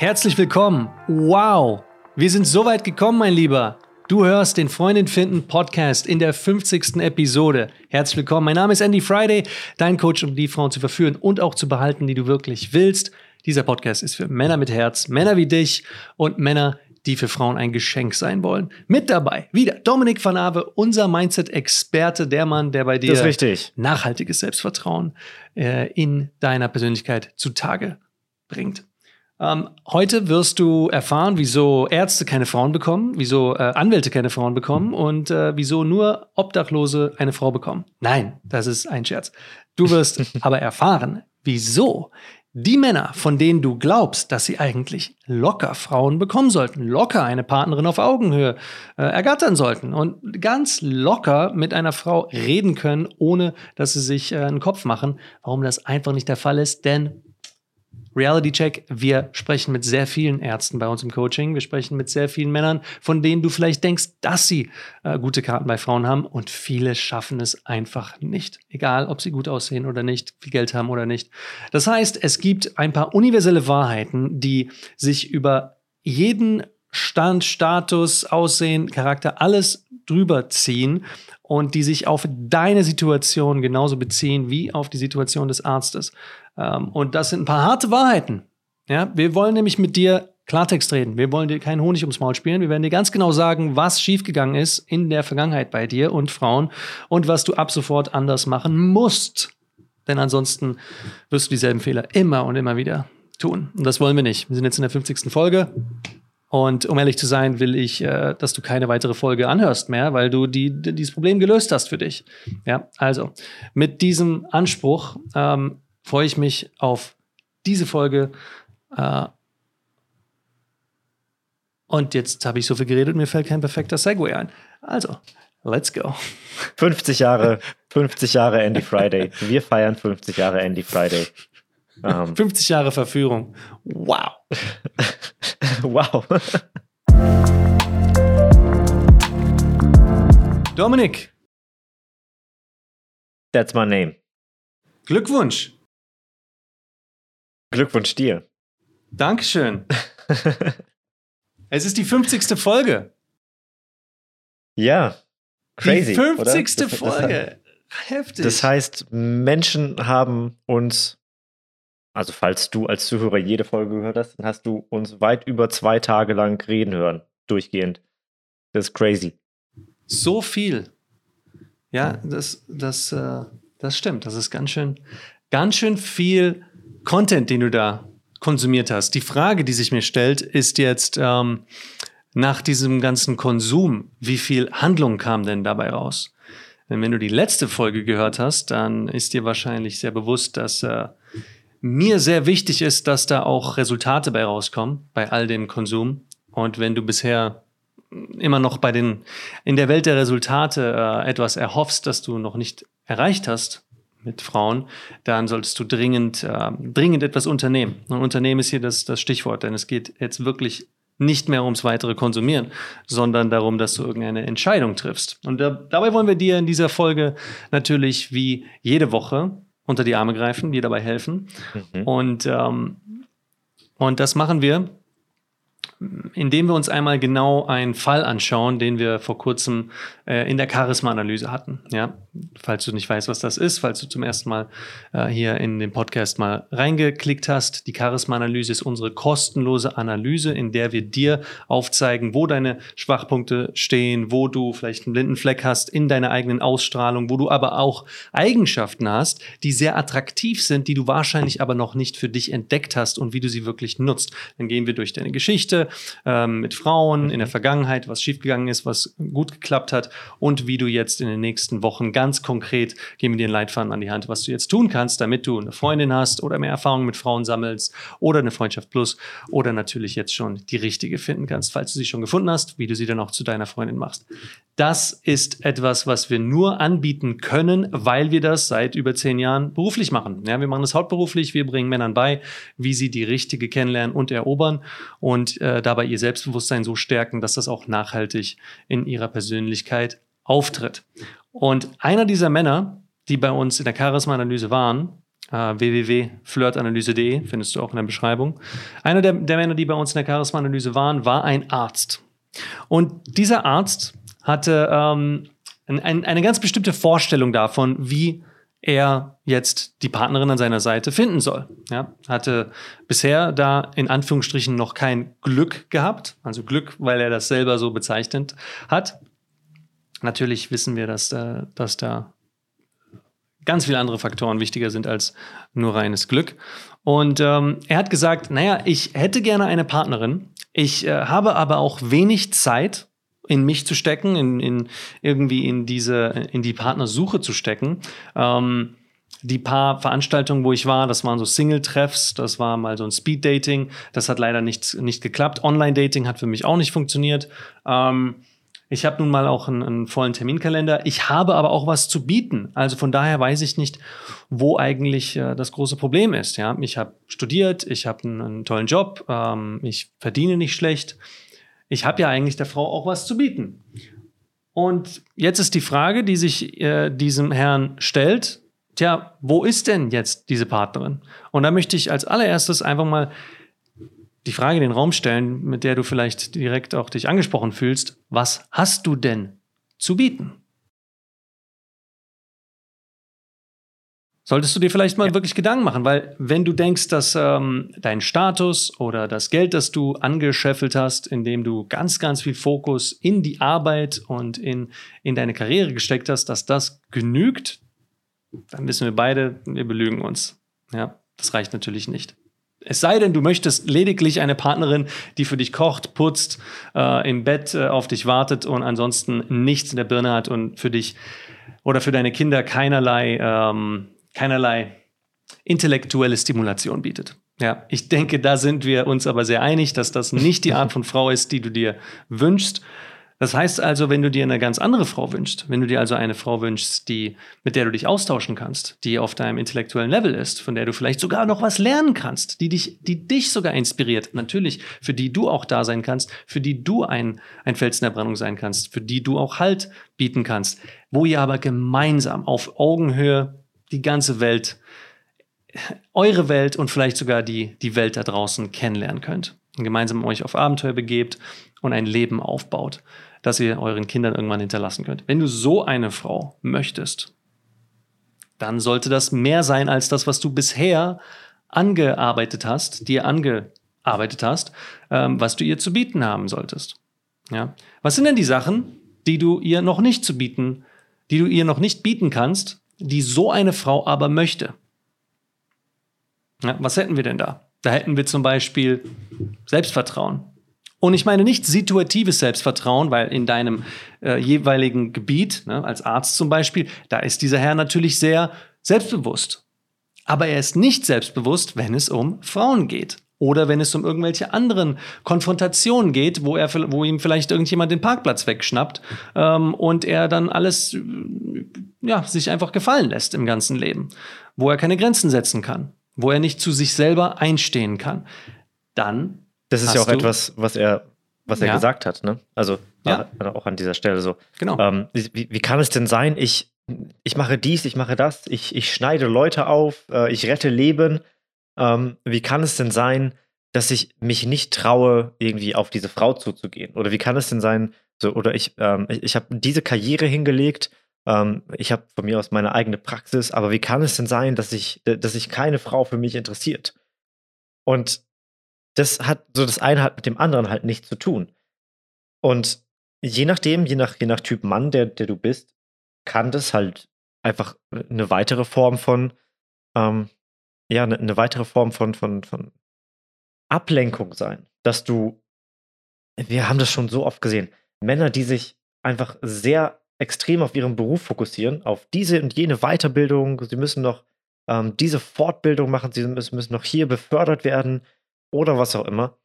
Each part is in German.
Herzlich willkommen. Wow, wir sind so weit gekommen, mein Lieber. Du hörst den Freundin finden Podcast in der 50. Episode. Herzlich willkommen. Mein Name ist Andy Friday, dein Coach, um die Frauen zu verführen und auch zu behalten, die du wirklich willst. Dieser Podcast ist für Männer mit Herz, Männer wie dich und Männer, die für Frauen ein Geschenk sein wollen. Mit dabei wieder Dominik van Ave, unser Mindset-Experte, der Mann, der bei dir nachhaltiges Selbstvertrauen äh, in deiner Persönlichkeit zutage bringt. Ähm, heute wirst du erfahren, wieso Ärzte keine Frauen bekommen, wieso äh, Anwälte keine Frauen bekommen und äh, wieso nur Obdachlose eine Frau bekommen. Nein, das ist ein Scherz. Du wirst aber erfahren, wieso die Männer, von denen du glaubst, dass sie eigentlich locker Frauen bekommen sollten, locker eine Partnerin auf Augenhöhe äh, ergattern sollten und ganz locker mit einer Frau reden können, ohne dass sie sich äh, einen Kopf machen, warum das einfach nicht der Fall ist, denn Reality Check, wir sprechen mit sehr vielen Ärzten bei uns im Coaching. Wir sprechen mit sehr vielen Männern, von denen du vielleicht denkst, dass sie äh, gute Karten bei Frauen haben. Und viele schaffen es einfach nicht. Egal, ob sie gut aussehen oder nicht, viel Geld haben oder nicht. Das heißt, es gibt ein paar universelle Wahrheiten, die sich über jeden Stand, Status, Aussehen, Charakter, alles drüber ziehen und die sich auf deine Situation genauso beziehen wie auf die Situation des Arztes. Ähm, und das sind ein paar harte Wahrheiten. Ja, wir wollen nämlich mit dir Klartext reden. Wir wollen dir keinen Honig ums Maul spielen. Wir werden dir ganz genau sagen, was schiefgegangen ist in der Vergangenheit bei dir und Frauen und was du ab sofort anders machen musst. Denn ansonsten wirst du dieselben Fehler immer und immer wieder tun. Und das wollen wir nicht. Wir sind jetzt in der 50. Folge. Und um ehrlich zu sein, will ich, äh, dass du keine weitere Folge anhörst mehr, weil du die, die, dieses Problem gelöst hast für dich. Ja, also mit diesem Anspruch ähm, freue ich mich auf diese Folge. Äh, und jetzt habe ich so viel geredet, mir fällt kein perfekter Segway ein. Also, let's go. 50 Jahre, 50 Jahre Andy Friday. Wir feiern 50 Jahre Andy Friday. Um. Ähm. 50 Jahre Verführung. Wow. wow. Dominik. That's my name. Glückwunsch. Glückwunsch dir. Dankeschön. es ist die 50. Folge. Ja. Crazy. Die 50. Oder? Folge. Heftig. Das heißt, Menschen haben uns, also falls du als Zuhörer jede Folge gehört hast, dann hast du uns weit über zwei Tage lang reden hören, durchgehend. Das ist crazy. So viel. Ja, das, das, äh, das stimmt. Das ist ganz schön, ganz schön viel Content, den du da konsumiert hast. Die Frage, die sich mir stellt, ist jetzt ähm, nach diesem ganzen Konsum, wie viel Handlung kam denn dabei raus? Denn wenn du die letzte Folge gehört hast, dann ist dir wahrscheinlich sehr bewusst, dass äh, mir sehr wichtig ist, dass da auch Resultate bei rauskommen, bei all dem Konsum. Und wenn du bisher immer noch bei den, in der Welt der Resultate äh, etwas erhoffst, das du noch nicht erreicht hast, mit Frauen, dann solltest du dringend, äh, dringend etwas unternehmen. Und Unternehmen ist hier das, das Stichwort, denn es geht jetzt wirklich nicht mehr ums weitere Konsumieren, sondern darum, dass du irgendeine Entscheidung triffst. Und da, dabei wollen wir dir in dieser Folge natürlich wie jede Woche unter die Arme greifen, dir dabei helfen. Mhm. Und, ähm, und das machen wir indem wir uns einmal genau einen Fall anschauen, den wir vor kurzem äh, in der Charisma-Analyse hatten. Ja, falls du nicht weißt, was das ist, falls du zum ersten Mal äh, hier in den Podcast mal reingeklickt hast, die Charisma-Analyse ist unsere kostenlose Analyse, in der wir dir aufzeigen, wo deine Schwachpunkte stehen, wo du vielleicht einen blinden Fleck hast in deiner eigenen Ausstrahlung, wo du aber auch Eigenschaften hast, die sehr attraktiv sind, die du wahrscheinlich aber noch nicht für dich entdeckt hast und wie du sie wirklich nutzt. Dann gehen wir durch deine Geschichte, ähm, mit Frauen in der Vergangenheit, was schiefgegangen ist, was gut geklappt hat und wie du jetzt in den nächsten Wochen ganz konkret geben wir dir einen Leitfaden an die Hand, was du jetzt tun kannst, damit du eine Freundin hast oder mehr Erfahrung mit Frauen sammelst oder eine Freundschaft plus oder natürlich jetzt schon die richtige finden kannst, falls du sie schon gefunden hast, wie du sie dann auch zu deiner Freundin machst. Das ist etwas, was wir nur anbieten können, weil wir das seit über zehn Jahren beruflich machen. Ja, wir machen das hauptberuflich. Wir bringen Männern bei, wie sie die richtige kennenlernen und erobern und äh, dabei ihr Selbstbewusstsein so stärken, dass das auch nachhaltig in ihrer Persönlichkeit auftritt. Und einer dieser Männer, die bei uns in der Charisma-Analyse waren, äh, www.flirtanalyse.de, findest du auch in der Beschreibung. Einer der, der Männer, die bei uns in der Charisma-Analyse waren, war ein Arzt. Und dieser Arzt hatte ähm, ein, ein, eine ganz bestimmte Vorstellung davon, wie er jetzt die Partnerin an seiner Seite finden soll. Ja, hatte bisher da in Anführungsstrichen noch kein Glück gehabt, also Glück, weil er das selber so bezeichnet hat. Natürlich wissen wir, dass, äh, dass da ganz viele andere Faktoren wichtiger sind als nur reines Glück. Und ähm, er hat gesagt, naja, ich hätte gerne eine Partnerin, ich äh, habe aber auch wenig Zeit, in mich zu stecken, in, in irgendwie in diese, in die Partnersuche zu stecken. Ähm, die paar Veranstaltungen, wo ich war, das waren so Single-Treffs, das war mal so ein Speed-Dating, das hat leider nicht, nicht geklappt. Online-Dating hat für mich auch nicht funktioniert. Ähm, ich habe nun mal auch einen, einen, vollen Terminkalender. Ich habe aber auch was zu bieten. Also von daher weiß ich nicht, wo eigentlich äh, das große Problem ist. Ja, ich habe studiert, ich habe einen, einen, tollen Job, ähm, ich verdiene nicht schlecht. Ich habe ja eigentlich der Frau auch was zu bieten. Und jetzt ist die Frage, die sich äh, diesem Herrn stellt: Tja, wo ist denn jetzt diese Partnerin? Und da möchte ich als allererstes einfach mal die Frage in den Raum stellen, mit der du vielleicht direkt auch dich angesprochen fühlst. Was hast du denn zu bieten? Solltest du dir vielleicht mal ja. wirklich Gedanken machen, weil wenn du denkst, dass ähm, dein Status oder das Geld, das du angescheffelt hast, indem du ganz, ganz viel Fokus in die Arbeit und in, in deine Karriere gesteckt hast, dass das genügt, dann wissen wir beide, wir belügen uns. Ja, das reicht natürlich nicht. Es sei denn, du möchtest lediglich eine Partnerin, die für dich kocht, putzt, äh, im Bett äh, auf dich wartet und ansonsten nichts in der Birne hat und für dich oder für deine Kinder keinerlei, ähm, keinerlei intellektuelle Stimulation bietet. Ja, ich denke, da sind wir uns aber sehr einig, dass das nicht die Art von Frau ist, die du dir wünschst. Das heißt also, wenn du dir eine ganz andere Frau wünschst, wenn du dir also eine Frau wünschst, die, mit der du dich austauschen kannst, die auf deinem intellektuellen Level ist, von der du vielleicht sogar noch was lernen kannst, die dich, die dich sogar inspiriert, natürlich, für die du auch da sein kannst, für die du ein, ein Fels der Brandung sein kannst, für die du auch Halt bieten kannst, wo ihr aber gemeinsam auf Augenhöhe die ganze Welt, eure Welt und vielleicht sogar die, die Welt da draußen kennenlernen könnt. Und gemeinsam euch auf Abenteuer begebt und ein Leben aufbaut das ihr euren Kindern irgendwann hinterlassen könnt. Wenn du so eine Frau möchtest, dann sollte das mehr sein als das, was du bisher angearbeitet hast, dir angearbeitet hast, ähm, was du ihr zu bieten haben solltest. Ja? Was sind denn die Sachen, die du ihr noch nicht zu bieten, die du ihr noch nicht bieten kannst, die so eine Frau aber möchte? Ja, was hätten wir denn da? Da hätten wir zum Beispiel Selbstvertrauen. Und ich meine nicht situatives Selbstvertrauen, weil in deinem äh, jeweiligen Gebiet, ne, als Arzt zum Beispiel, da ist dieser Herr natürlich sehr selbstbewusst. Aber er ist nicht selbstbewusst, wenn es um Frauen geht. Oder wenn es um irgendwelche anderen Konfrontationen geht, wo, er, wo ihm vielleicht irgendjemand den Parkplatz wegschnappt ähm, und er dann alles ja, sich einfach gefallen lässt im ganzen Leben. Wo er keine Grenzen setzen kann. Wo er nicht zu sich selber einstehen kann. Dann das ist ja auch du? etwas, was er, was er ja. gesagt hat, ne? Also ja. auch an dieser Stelle so. Genau. Ähm, wie, wie, kann es denn sein, ich, ich mache dies, ich mache das, ich, ich schneide Leute auf, äh, ich rette Leben. Ähm, wie kann es denn sein, dass ich mich nicht traue, irgendwie auf diese Frau zuzugehen? Oder wie kann es denn sein, so, oder ich, ähm, ich, ich habe diese Karriere hingelegt, ähm, ich habe von mir aus meine eigene Praxis, aber wie kann es denn sein, dass ich, dass sich keine Frau für mich interessiert? Und das hat so das eine hat mit dem anderen halt nichts zu tun. Und je nachdem, je nach, je nach Typ Mann, der, der du bist, kann das halt einfach eine weitere Form von, ähm, ja, eine, eine weitere Form von, von, von Ablenkung sein. Dass du, wir haben das schon so oft gesehen, Männer, die sich einfach sehr extrem auf ihren Beruf fokussieren, auf diese und jene Weiterbildung, sie müssen noch ähm, diese Fortbildung machen, sie müssen, müssen noch hier befördert werden, oder was auch immer,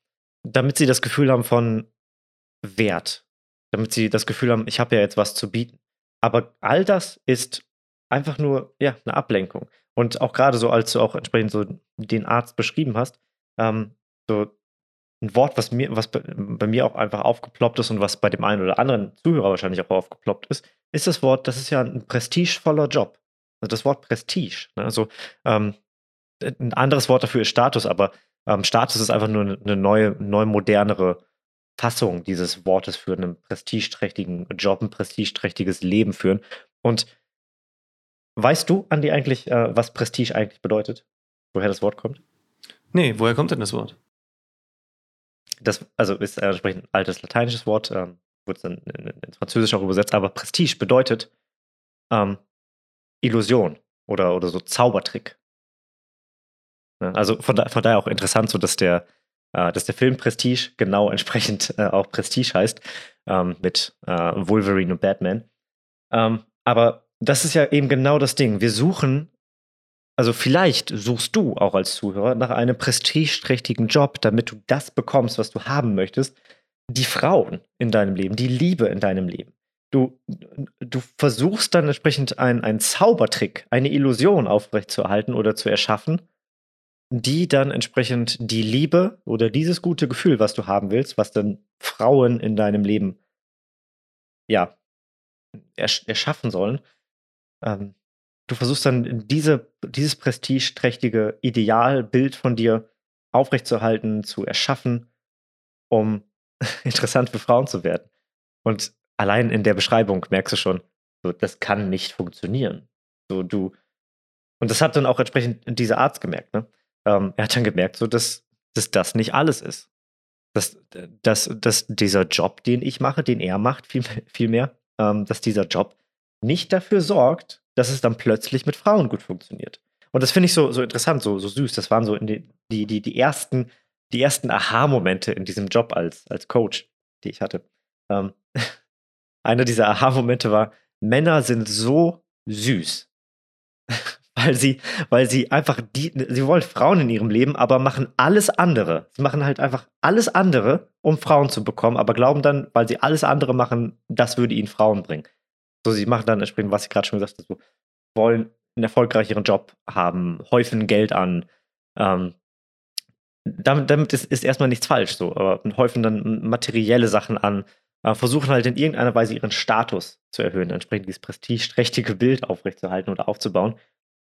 damit sie das Gefühl haben von Wert. Damit sie das Gefühl haben, ich habe ja jetzt was zu bieten. Aber all das ist einfach nur ja, eine Ablenkung. Und auch gerade so, als du auch entsprechend so den Arzt beschrieben hast, ähm, so ein Wort, was mir, was bei, mir auch einfach aufgeploppt ist und was bei dem einen oder anderen Zuhörer wahrscheinlich auch aufgeploppt ist, ist das Wort, das ist ja ein prestigevoller Job. Also das Wort Prestige. Ne? Also ähm, ein anderes Wort dafür ist Status, aber ähm, Status ist einfach nur eine neue, neu modernere Fassung dieses Wortes für einen prestigeträchtigen Job, ein prestigeträchtiges Leben führen. Und weißt du, Andi, eigentlich, äh, was Prestige eigentlich bedeutet? Woher das Wort kommt? Nee, woher kommt denn das Wort? Das, also ist entsprechend ein altes lateinisches Wort, ähm, wurde dann ins Französische auch übersetzt, aber Prestige bedeutet ähm, Illusion oder, oder so Zaubertrick. Ja, also von, da, von daher auch interessant, so dass der, äh, dass der Film Prestige genau entsprechend äh, auch Prestige heißt, ähm, mit äh, Wolverine und Batman. Ähm, aber das ist ja eben genau das Ding. Wir suchen, also vielleicht suchst du auch als Zuhörer nach einem prestigeträchtigen Job, damit du das bekommst, was du haben möchtest. Die Frauen in deinem Leben, die Liebe in deinem Leben. Du, du versuchst dann entsprechend einen Zaubertrick, eine Illusion aufrechtzuerhalten oder zu erschaffen, die dann entsprechend die Liebe oder dieses gute Gefühl, was du haben willst, was dann Frauen in deinem Leben ja ersch erschaffen sollen, ähm, du versuchst dann diese, dieses prestigeträchtige Idealbild von dir aufrechtzuerhalten, zu erschaffen, um interessant für Frauen zu werden. Und allein in der Beschreibung merkst du schon, so, das kann nicht funktionieren. So, du, und das hat dann auch entsprechend dieser Arzt gemerkt, ne? Ähm, er hat dann gemerkt, so, dass, dass das nicht alles ist. Dass, dass, dass dieser Job, den ich mache, den er macht, viel, viel ähm, dass dieser Job nicht dafür sorgt, dass es dann plötzlich mit Frauen gut funktioniert. Und das finde ich so, so interessant, so, so süß. Das waren so die, die, die, die ersten, die ersten Aha-Momente in diesem Job als, als Coach, die ich hatte. Ähm, einer dieser Aha-Momente war, Männer sind so süß weil sie, weil sie einfach die, sie wollen Frauen in ihrem Leben, aber machen alles andere. Sie machen halt einfach alles andere, um Frauen zu bekommen, aber glauben dann, weil sie alles andere machen, das würde ihnen Frauen bringen. So, sie machen dann entsprechend, was ich gerade schon gesagt habe, so, wollen einen erfolgreicheren Job haben, häufen Geld an. Ähm, damit, damit ist, ist, erstmal nichts falsch, so, aber häufen dann materielle Sachen an, äh, versuchen halt in irgendeiner Weise ihren Status zu erhöhen, entsprechend dieses prestigeträchtige Bild aufrechtzuerhalten oder aufzubauen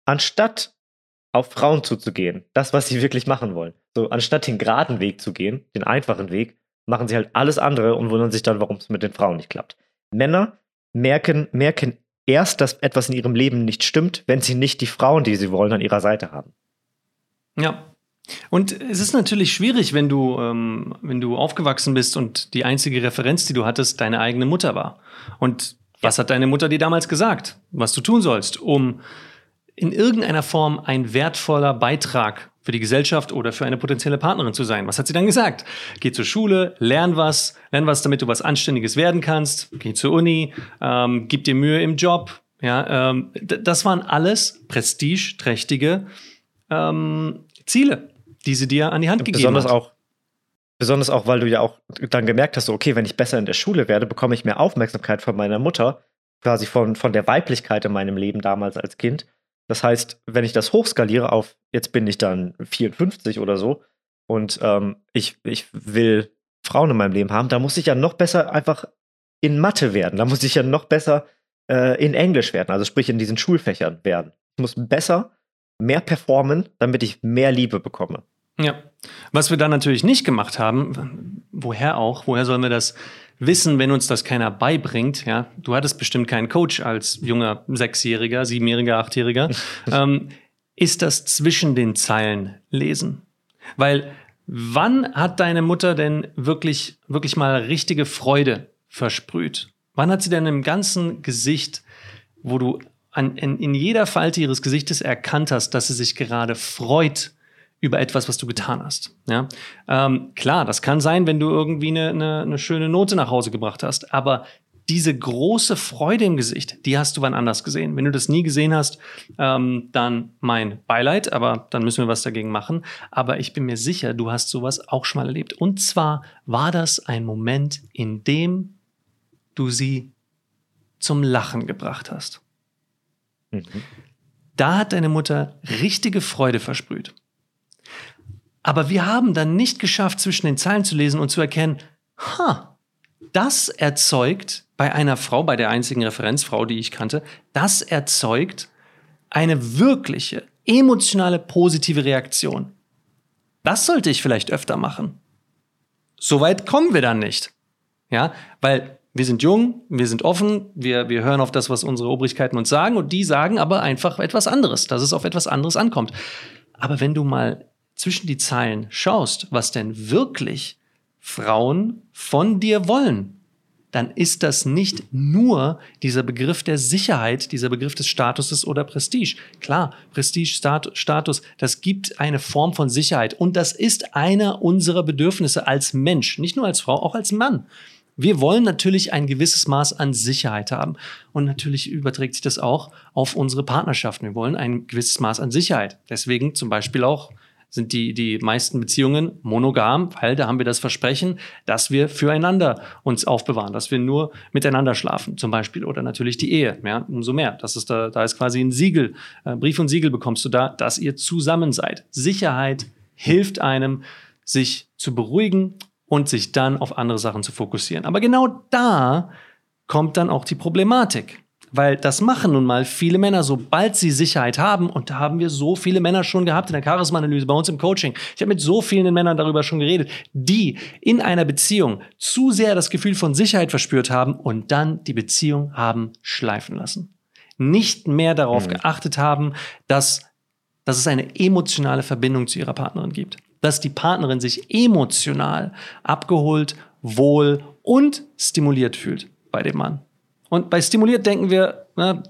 anstatt auf Frauen zuzugehen, das, was sie wirklich machen wollen. So, anstatt den geraden Weg zu gehen, den einfachen Weg, machen sie halt alles andere und wundern sich dann, warum es mit den Frauen nicht klappt. Männer merken, merken erst, dass etwas in ihrem Leben nicht stimmt, wenn sie nicht die Frauen, die sie wollen, an ihrer Seite haben. Ja. Und es ist natürlich schwierig, wenn du, ähm, wenn du aufgewachsen bist und die einzige Referenz, die du hattest, deine eigene Mutter war. Und was hat deine Mutter dir damals gesagt, was du tun sollst, um in irgendeiner Form ein wertvoller Beitrag für die Gesellschaft oder für eine potenzielle Partnerin zu sein. Was hat sie dann gesagt? Geh zur Schule, lern was, lern was, damit du was Anständiges werden kannst. Geh zur Uni, ähm, gib dir Mühe im Job. Ja, ähm, das waren alles prestigeträchtige ähm, Ziele, die sie dir an die Hand gegeben besonders hat. Auch, besonders auch, weil du ja auch dann gemerkt hast, so, okay, wenn ich besser in der Schule werde, bekomme ich mehr Aufmerksamkeit von meiner Mutter, quasi von, von der Weiblichkeit in meinem Leben damals als Kind das heißt, wenn ich das hochskaliere auf, jetzt bin ich dann 54 oder so und ähm, ich, ich will Frauen in meinem Leben haben, da muss ich ja noch besser einfach in Mathe werden. Da muss ich ja noch besser äh, in Englisch werden, also sprich in diesen Schulfächern werden. Ich muss besser, mehr performen, damit ich mehr Liebe bekomme. Ja. Was wir dann natürlich nicht gemacht haben, woher auch, woher sollen wir das wissen, wenn uns das keiner beibringt. Ja, du hattest bestimmt keinen Coach als junger Sechsjähriger, Siebenjähriger, Achtjähriger. ähm, ist das zwischen den Zeilen lesen? Weil wann hat deine Mutter denn wirklich, wirklich mal richtige Freude versprüht? Wann hat sie denn im ganzen Gesicht, wo du an, in, in jeder Falte ihres Gesichtes erkannt hast, dass sie sich gerade freut über etwas, was du getan hast. Ja? Ähm, klar, das kann sein, wenn du irgendwie eine, eine, eine schöne Note nach Hause gebracht hast, aber diese große Freude im Gesicht, die hast du wann anders gesehen. Wenn du das nie gesehen hast, ähm, dann mein Beileid, aber dann müssen wir was dagegen machen. Aber ich bin mir sicher, du hast sowas auch schon mal erlebt. Und zwar war das ein Moment, in dem du sie zum Lachen gebracht hast. Mhm. Da hat deine Mutter richtige Freude versprüht. Aber wir haben dann nicht geschafft, zwischen den Zeilen zu lesen und zu erkennen, ha, das erzeugt bei einer Frau, bei der einzigen Referenzfrau, die ich kannte, das erzeugt eine wirkliche, emotionale positive Reaktion. Das sollte ich vielleicht öfter machen. Soweit kommen wir dann nicht. Ja, weil wir sind jung, wir sind offen, wir, wir hören auf das, was unsere Obrigkeiten uns sagen und die sagen aber einfach etwas anderes, dass es auf etwas anderes ankommt. Aber wenn du mal zwischen die Zeilen schaust, was denn wirklich Frauen von dir wollen, dann ist das nicht nur dieser Begriff der Sicherheit, dieser Begriff des Statuses oder Prestige. Klar, Prestige, Status, das gibt eine Form von Sicherheit und das ist einer unserer Bedürfnisse als Mensch, nicht nur als Frau, auch als Mann. Wir wollen natürlich ein gewisses Maß an Sicherheit haben. Und natürlich überträgt sich das auch auf unsere Partnerschaften. Wir wollen ein gewisses Maß an Sicherheit. Deswegen zum Beispiel auch sind die, die meisten Beziehungen monogam, weil da haben wir das Versprechen, dass wir füreinander uns aufbewahren, dass wir nur miteinander schlafen, zum Beispiel, oder natürlich die Ehe, ja, umso mehr. Das ist da, da ist quasi ein Siegel, äh, Brief und Siegel bekommst du da, dass ihr zusammen seid. Sicherheit hilft einem, sich zu beruhigen und sich dann auf andere Sachen zu fokussieren. Aber genau da kommt dann auch die Problematik. Weil das machen nun mal viele Männer, sobald sie Sicherheit haben. Und da haben wir so viele Männer schon gehabt in der Charisma-Analyse, bei uns im Coaching. Ich habe mit so vielen Männern darüber schon geredet, die in einer Beziehung zu sehr das Gefühl von Sicherheit verspürt haben und dann die Beziehung haben schleifen lassen. Nicht mehr darauf mhm. geachtet haben, dass, dass es eine emotionale Verbindung zu ihrer Partnerin gibt. Dass die Partnerin sich emotional abgeholt, wohl und stimuliert fühlt bei dem Mann. Und bei stimuliert denken wir, ne,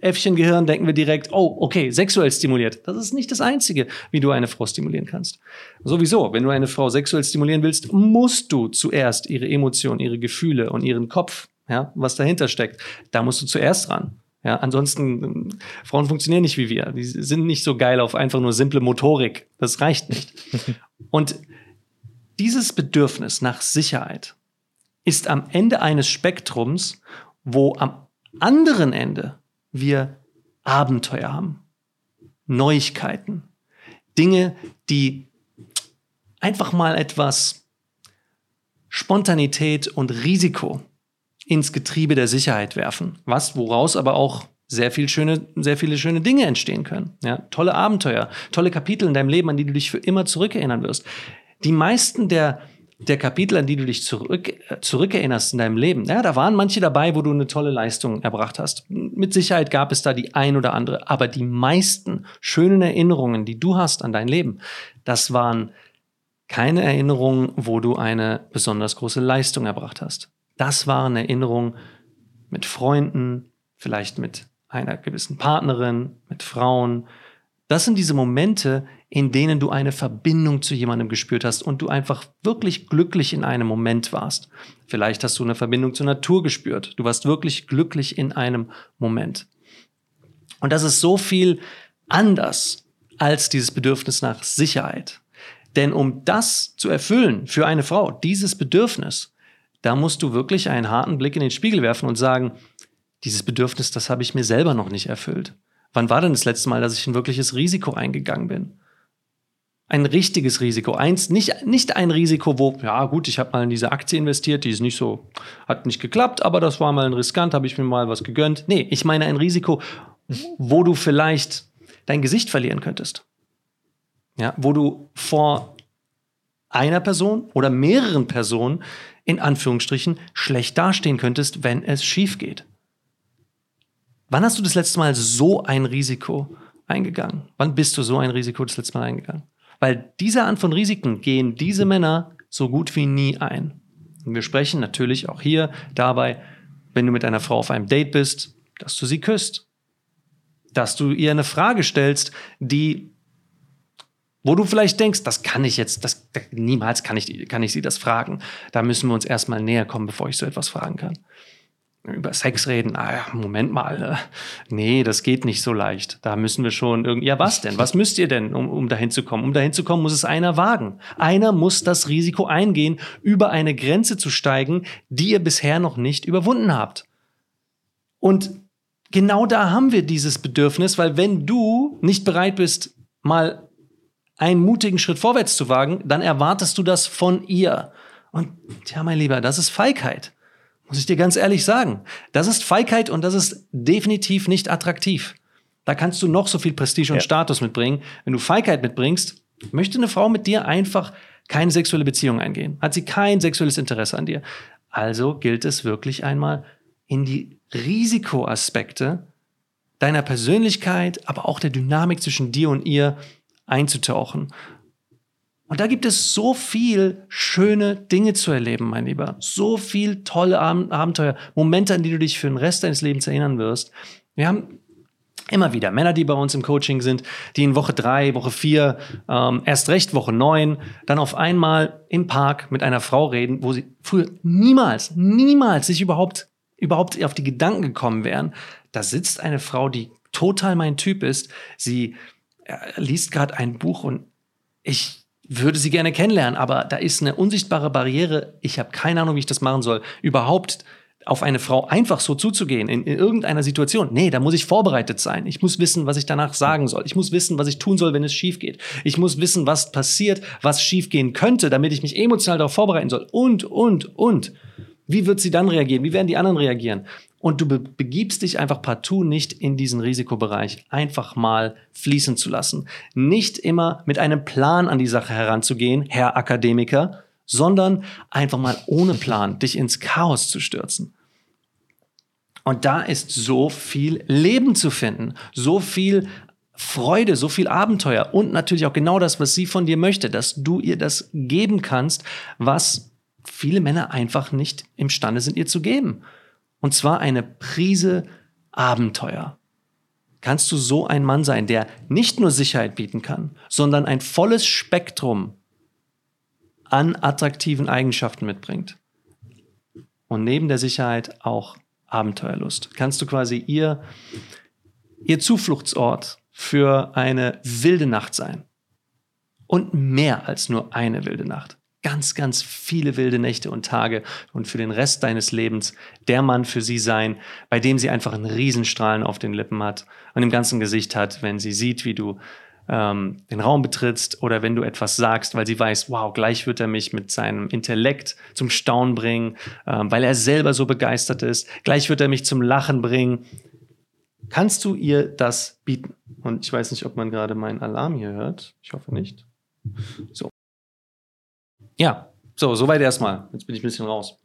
Äffchengehirn denken wir direkt, oh, okay, sexuell stimuliert. Das ist nicht das Einzige, wie du eine Frau stimulieren kannst. Sowieso, wenn du eine Frau sexuell stimulieren willst, musst du zuerst ihre Emotionen, ihre Gefühle und ihren Kopf, ja, was dahinter steckt, da musst du zuerst ran. Ja, ansonsten, Frauen funktionieren nicht wie wir. Die sind nicht so geil auf einfach nur simple Motorik. Das reicht nicht. Und dieses Bedürfnis nach Sicherheit ist am Ende eines Spektrums wo am anderen Ende wir Abenteuer haben, Neuigkeiten, Dinge, die einfach mal etwas Spontanität und Risiko ins Getriebe der Sicherheit werfen, was woraus aber auch sehr viel schöne, sehr viele schöne Dinge entstehen können. Ja, tolle Abenteuer, tolle Kapitel in deinem Leben, an die du dich für immer zurückerinnern wirst. Die meisten der der Kapitel, an die du dich zurück, zurückerinnerst in deinem Leben, ja, da waren manche dabei, wo du eine tolle Leistung erbracht hast. Mit Sicherheit gab es da die ein oder andere, aber die meisten schönen Erinnerungen, die du hast an dein Leben, das waren keine Erinnerungen, wo du eine besonders große Leistung erbracht hast. Das waren Erinnerungen mit Freunden, vielleicht mit einer gewissen Partnerin, mit Frauen. Das sind diese Momente, in denen du eine Verbindung zu jemandem gespürt hast und du einfach wirklich glücklich in einem Moment warst. Vielleicht hast du eine Verbindung zur Natur gespürt. Du warst wirklich glücklich in einem Moment. Und das ist so viel anders als dieses Bedürfnis nach Sicherheit. Denn um das zu erfüllen für eine Frau, dieses Bedürfnis, da musst du wirklich einen harten Blick in den Spiegel werfen und sagen, dieses Bedürfnis, das habe ich mir selber noch nicht erfüllt. Wann war denn das letzte Mal, dass ich ein wirkliches Risiko eingegangen bin? ein richtiges Risiko. Eins, nicht, nicht ein Risiko, wo, ja gut, ich habe mal in diese Aktie investiert, die ist nicht so, hat nicht geklappt, aber das war mal ein riskant, habe ich mir mal was gegönnt. Nee, ich meine ein Risiko, wo du vielleicht dein Gesicht verlieren könntest. Ja, wo du vor einer Person oder mehreren Personen in Anführungsstrichen schlecht dastehen könntest, wenn es schief geht. Wann hast du das letzte Mal so ein Risiko eingegangen? Wann bist du so ein Risiko das letzte Mal eingegangen? Weil diese Art von Risiken gehen diese Männer so gut wie nie ein. Und wir sprechen natürlich auch hier dabei, wenn du mit einer Frau auf einem Date bist, dass du sie küsst. Dass du ihr eine Frage stellst, die, wo du vielleicht denkst, das kann ich jetzt, das, niemals kann ich, kann ich sie das fragen. Da müssen wir uns erstmal näher kommen, bevor ich so etwas fragen kann über Sex reden, ah Moment mal, äh, nee, das geht nicht so leicht. Da müssen wir schon irgendwie, ja, was denn? Was müsst ihr denn, um, um dahin zu kommen? Um dahin zu kommen, muss es einer wagen. Einer muss das Risiko eingehen, über eine Grenze zu steigen, die ihr bisher noch nicht überwunden habt. Und genau da haben wir dieses Bedürfnis, weil wenn du nicht bereit bist, mal einen mutigen Schritt vorwärts zu wagen, dann erwartest du das von ihr. Und ja, mein Lieber, das ist Feigheit. Muss ich dir ganz ehrlich sagen. Das ist Feigheit und das ist definitiv nicht attraktiv. Da kannst du noch so viel Prestige und Ja. Status mitbringen. Wenn du Feigheit mitbringst, möchte eine Frau mit dir einfach keine sexuelle Beziehung eingehen. Hat sie kein sexuelles Interesse an dir. Also gilt es wirklich einmal in die Risikoaspekte deiner Persönlichkeit, aber auch der Dynamik zwischen dir und ihr einzutauchen. Und da gibt es so viel schöne Dinge zu erleben, mein Lieber. So viel tolle Ab Abenteuer, Momente, an die du dich für den Rest deines Lebens erinnern wirst. Wir haben immer wieder Männer, die bei uns im Coaching sind, die in Woche drei, Woche vier, ähm, erst recht Woche neun, dann auf einmal im Park mit einer Frau reden, wo sie früher niemals, niemals sich überhaupt, überhaupt auf die Gedanken gekommen wären. Da sitzt eine Frau, die total mein Typ ist. Sie äh, liest gerade ein Buch und ich würde sie gerne kennenlernen, aber da ist eine unsichtbare Barriere. Ich habe keine Ahnung, wie ich das machen soll. Überhaupt auf eine Frau einfach so zuzugehen in, in irgendeiner Situation. Nee, da muss ich vorbereitet sein. Ich muss wissen, was ich danach sagen soll. Ich muss wissen, was ich tun soll, wenn es schief geht. Ich muss wissen, was passiert, was schief gehen könnte, damit ich mich emotional darauf vorbereiten soll. Und, und, und. Wie wird sie dann reagieren? Wie werden die anderen reagieren? Und du be begibst dich einfach partout nicht in diesen Risikobereich, einfach mal fließen zu lassen. Nicht immer mit einem Plan an die Sache heranzugehen, Herr Akademiker, sondern einfach mal ohne Plan dich ins Chaos zu stürzen. Und da ist so viel Leben zu finden, so viel Freude, so viel Abenteuer und natürlich auch genau das, was sie von dir möchte, dass du ihr das geben kannst, was viele Männer einfach nicht imstande sind, ihr zu geben. Und zwar eine Prise Abenteuer. Kannst du so ein Mann sein, der nicht nur Sicherheit bieten kann, sondern ein volles Spektrum an attraktiven Eigenschaften mitbringt. Und neben der Sicherheit auch Abenteuerlust. Kannst du quasi ihr, ihr Zufluchtsort für eine wilde Nacht sein. Und mehr als nur eine wilde Nacht. Ganz, ganz viele wilde Nächte und Tage und für den Rest deines Lebens der Mann für sie sein, bei dem sie einfach einen Riesenstrahlen auf den Lippen hat und im ganzen Gesicht hat, wenn sie sieht, wie du ähm, den Raum betrittst oder wenn du etwas sagst, weil sie weiß, wow, gleich wird er mich mit seinem Intellekt zum Staunen bringen, ähm, weil er selber so begeistert ist, gleich wird er mich zum Lachen bringen. Kannst du ihr das bieten? Und ich weiß nicht, ob man gerade meinen Alarm hier hört. Ich hoffe nicht. So. Ja, so, soweit erstmal. Jetzt bin ich ein bisschen raus.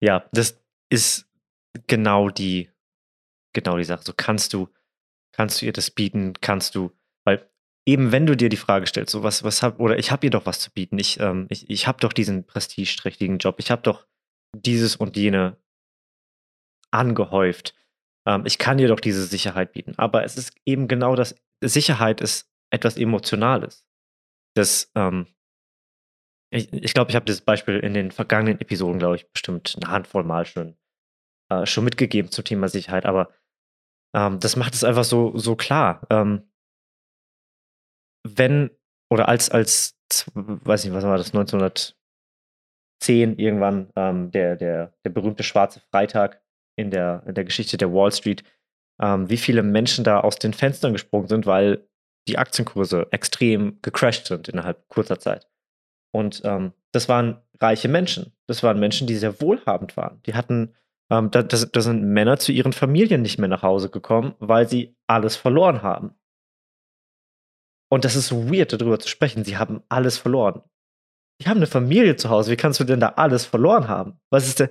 Ja, das ist genau die, genau die Sache. So kannst du, kannst du ihr das bieten, kannst du, weil eben wenn du dir die Frage stellst, so was, was hab, oder ich habe ihr doch was zu bieten, ich, ähm, ich, ich habe doch diesen prestigeträchtigen Job, ich habe doch dieses und jene angehäuft. Ähm, ich kann ihr doch diese Sicherheit bieten. Aber es ist eben genau das, Sicherheit ist etwas Emotionales. Das, ähm, ich ich, glaube, ich habe das Beispiel in den vergangenen Episoden, glaube ich, bestimmt eine Handvoll Mal schon, äh, schon mitgegeben zum Thema Sicherheit, aber ähm, das macht es einfach so, so klar. Ähm, wenn, oder als, als, weiß nicht, was war das, 1910 irgendwann, ähm, der, der, der berühmte schwarze Freitag in der, in der Geschichte der Wall Street, ähm, wie viele Menschen da aus den Fenstern gesprungen sind, weil die Aktienkurse extrem gecrashed sind innerhalb kurzer Zeit. Und ähm, das waren reiche Menschen. Das waren Menschen, die sehr wohlhabend waren. Die hatten, ähm, da, da, da sind Männer zu ihren Familien nicht mehr nach Hause gekommen, weil sie alles verloren haben. Und das ist so weird, darüber zu sprechen. Sie haben alles verloren. Die haben eine Familie zu Hause. Wie kannst du denn da alles verloren haben? Was ist denn?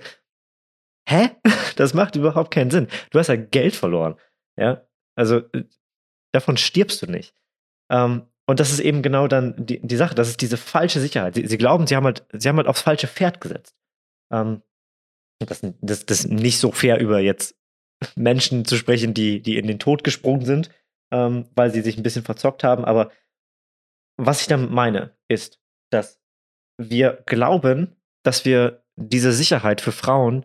Hä? Das macht überhaupt keinen Sinn. Du hast ja Geld verloren. Ja, also äh, davon stirbst du nicht. Ähm, und das ist eben genau dann die, die Sache. Das ist diese falsche Sicherheit. Sie, sie glauben, sie haben halt, sie haben halt aufs falsche Pferd gesetzt. Ähm, das, das, das ist nicht so fair, über jetzt Menschen zu sprechen, die, die in den Tod gesprungen sind, ähm, weil sie sich ein bisschen verzockt haben. Aber was ich damit meine, ist, dass wir glauben, dass wir diese Sicherheit für Frauen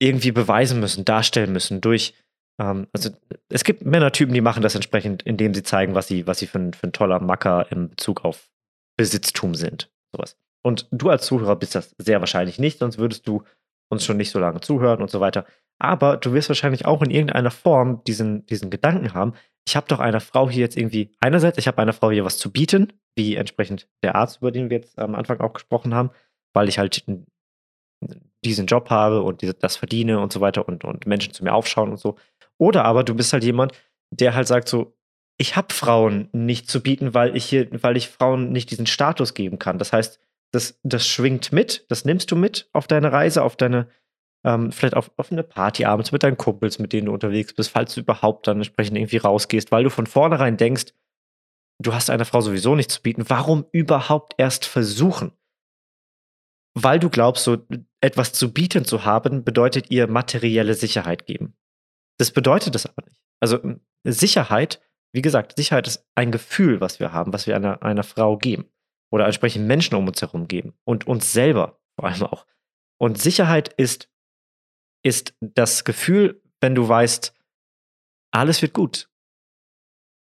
irgendwie beweisen müssen, darstellen müssen durch also es gibt Männertypen, die machen das entsprechend, indem sie zeigen, was sie, was sie für, ein, für ein toller Macker in Bezug auf Besitztum sind. Sowas. Und du als Zuhörer bist das sehr wahrscheinlich nicht, sonst würdest du uns schon nicht so lange zuhören und so weiter. Aber du wirst wahrscheinlich auch in irgendeiner Form diesen, diesen Gedanken haben, ich habe doch einer Frau hier jetzt irgendwie, einerseits, ich habe einer Frau hier was zu bieten, wie entsprechend der Arzt, über den wir jetzt am Anfang auch gesprochen haben, weil ich halt diesen Job habe und das verdiene und so weiter und, und Menschen zu mir aufschauen und so. Oder aber du bist halt jemand, der halt sagt so, ich habe Frauen nicht zu bieten, weil ich hier, weil ich Frauen nicht diesen Status geben kann. Das heißt, das, das schwingt mit, das nimmst du mit auf deine Reise, auf deine, ähm, vielleicht auf, auf eine Party abends mit deinen Kumpels, mit denen du unterwegs bist, falls du überhaupt dann entsprechend irgendwie rausgehst, weil du von vornherein denkst, du hast einer Frau sowieso nichts zu bieten. Warum überhaupt erst versuchen? Weil du glaubst, so etwas zu bieten zu haben, bedeutet ihr materielle Sicherheit geben. Das bedeutet das aber nicht. Also Sicherheit, wie gesagt, Sicherheit ist ein Gefühl, was wir haben, was wir einer, einer Frau geben oder entsprechend Menschen um uns herum geben und uns selber vor allem auch. Und Sicherheit ist, ist das Gefühl, wenn du weißt, alles wird gut.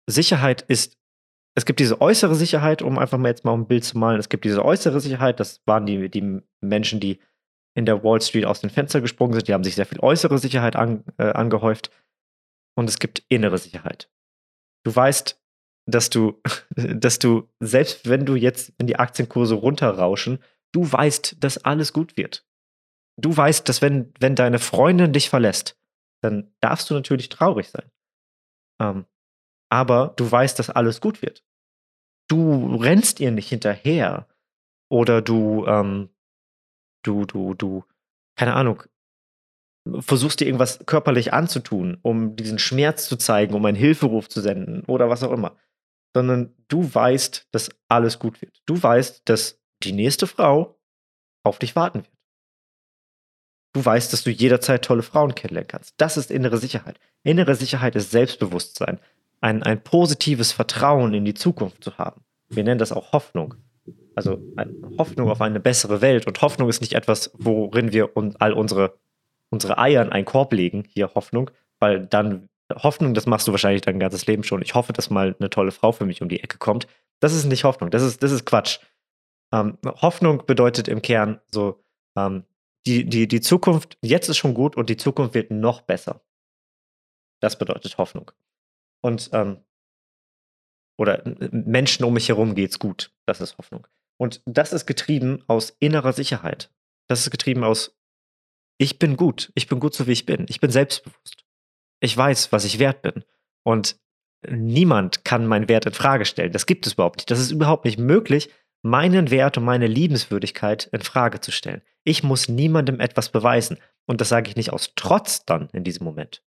Sicherheit ist, es gibt diese äußere Sicherheit, um einfach mal jetzt mal ein Bild zu malen. Es gibt diese äußere Sicherheit, das waren die, die Menschen, die in der Wall Street aus den Fenstern gesprungen sind, die haben sich sehr viel äußere Sicherheit an, äh, angehäuft. Und es gibt innere Sicherheit. Du weißt, dass du, dass du, selbst wenn du jetzt, wenn die Aktienkurse runterrauschen, du weißt, dass alles gut wird. Du weißt, dass wenn, wenn deine Freundin dich verlässt, dann darfst du natürlich traurig sein. Ähm, aber du weißt, dass alles gut wird. Du rennst ihr nicht hinterher oder du, ähm, du, du, du, keine Ahnung, versuchst dir irgendwas körperlich anzutun, um diesen Schmerz zu zeigen, um einen Hilferuf zu senden oder was auch immer. Sondern du weißt, dass alles gut wird. Du weißt, dass die nächste Frau auf dich warten wird. Du weißt, dass du jederzeit tolle Frauen kennenlernen kannst. Das ist innere Sicherheit. Innere Sicherheit ist Selbstbewusstsein. Ein, ein positives Vertrauen in die Zukunft zu haben. Wir nennen das auch Hoffnung. Also Hoffnung auf eine bessere Welt. Und Hoffnung ist nicht etwas, worin wir all unsere unsere Eier in einen Korb legen, hier Hoffnung, weil dann Hoffnung, das machst du wahrscheinlich dein ganzes Leben schon. Ich hoffe, dass mal eine tolle Frau für mich um die Ecke kommt. Das ist nicht Hoffnung, das ist, das ist Quatsch. Ähm, Hoffnung bedeutet im Kern so, ähm, die, die, die Zukunft, jetzt ist schon gut und die Zukunft wird noch besser. Das bedeutet Hoffnung. Und, ähm, oder Menschen um mich herum geht's gut. Das ist Hoffnung. Und das ist getrieben aus innerer Sicherheit. Das ist getrieben aus ich bin gut. Ich bin gut so, wie ich bin. Ich bin selbstbewusst. Ich weiß, was ich wert bin. Und niemand kann meinen Wert in Frage stellen. Das gibt es überhaupt nicht. Das ist überhaupt nicht möglich, meinen Wert und meine Liebenswürdigkeit in Frage zu stellen. Ich muss niemandem etwas beweisen. Und das sage ich nicht aus Trotz dann in diesem Moment.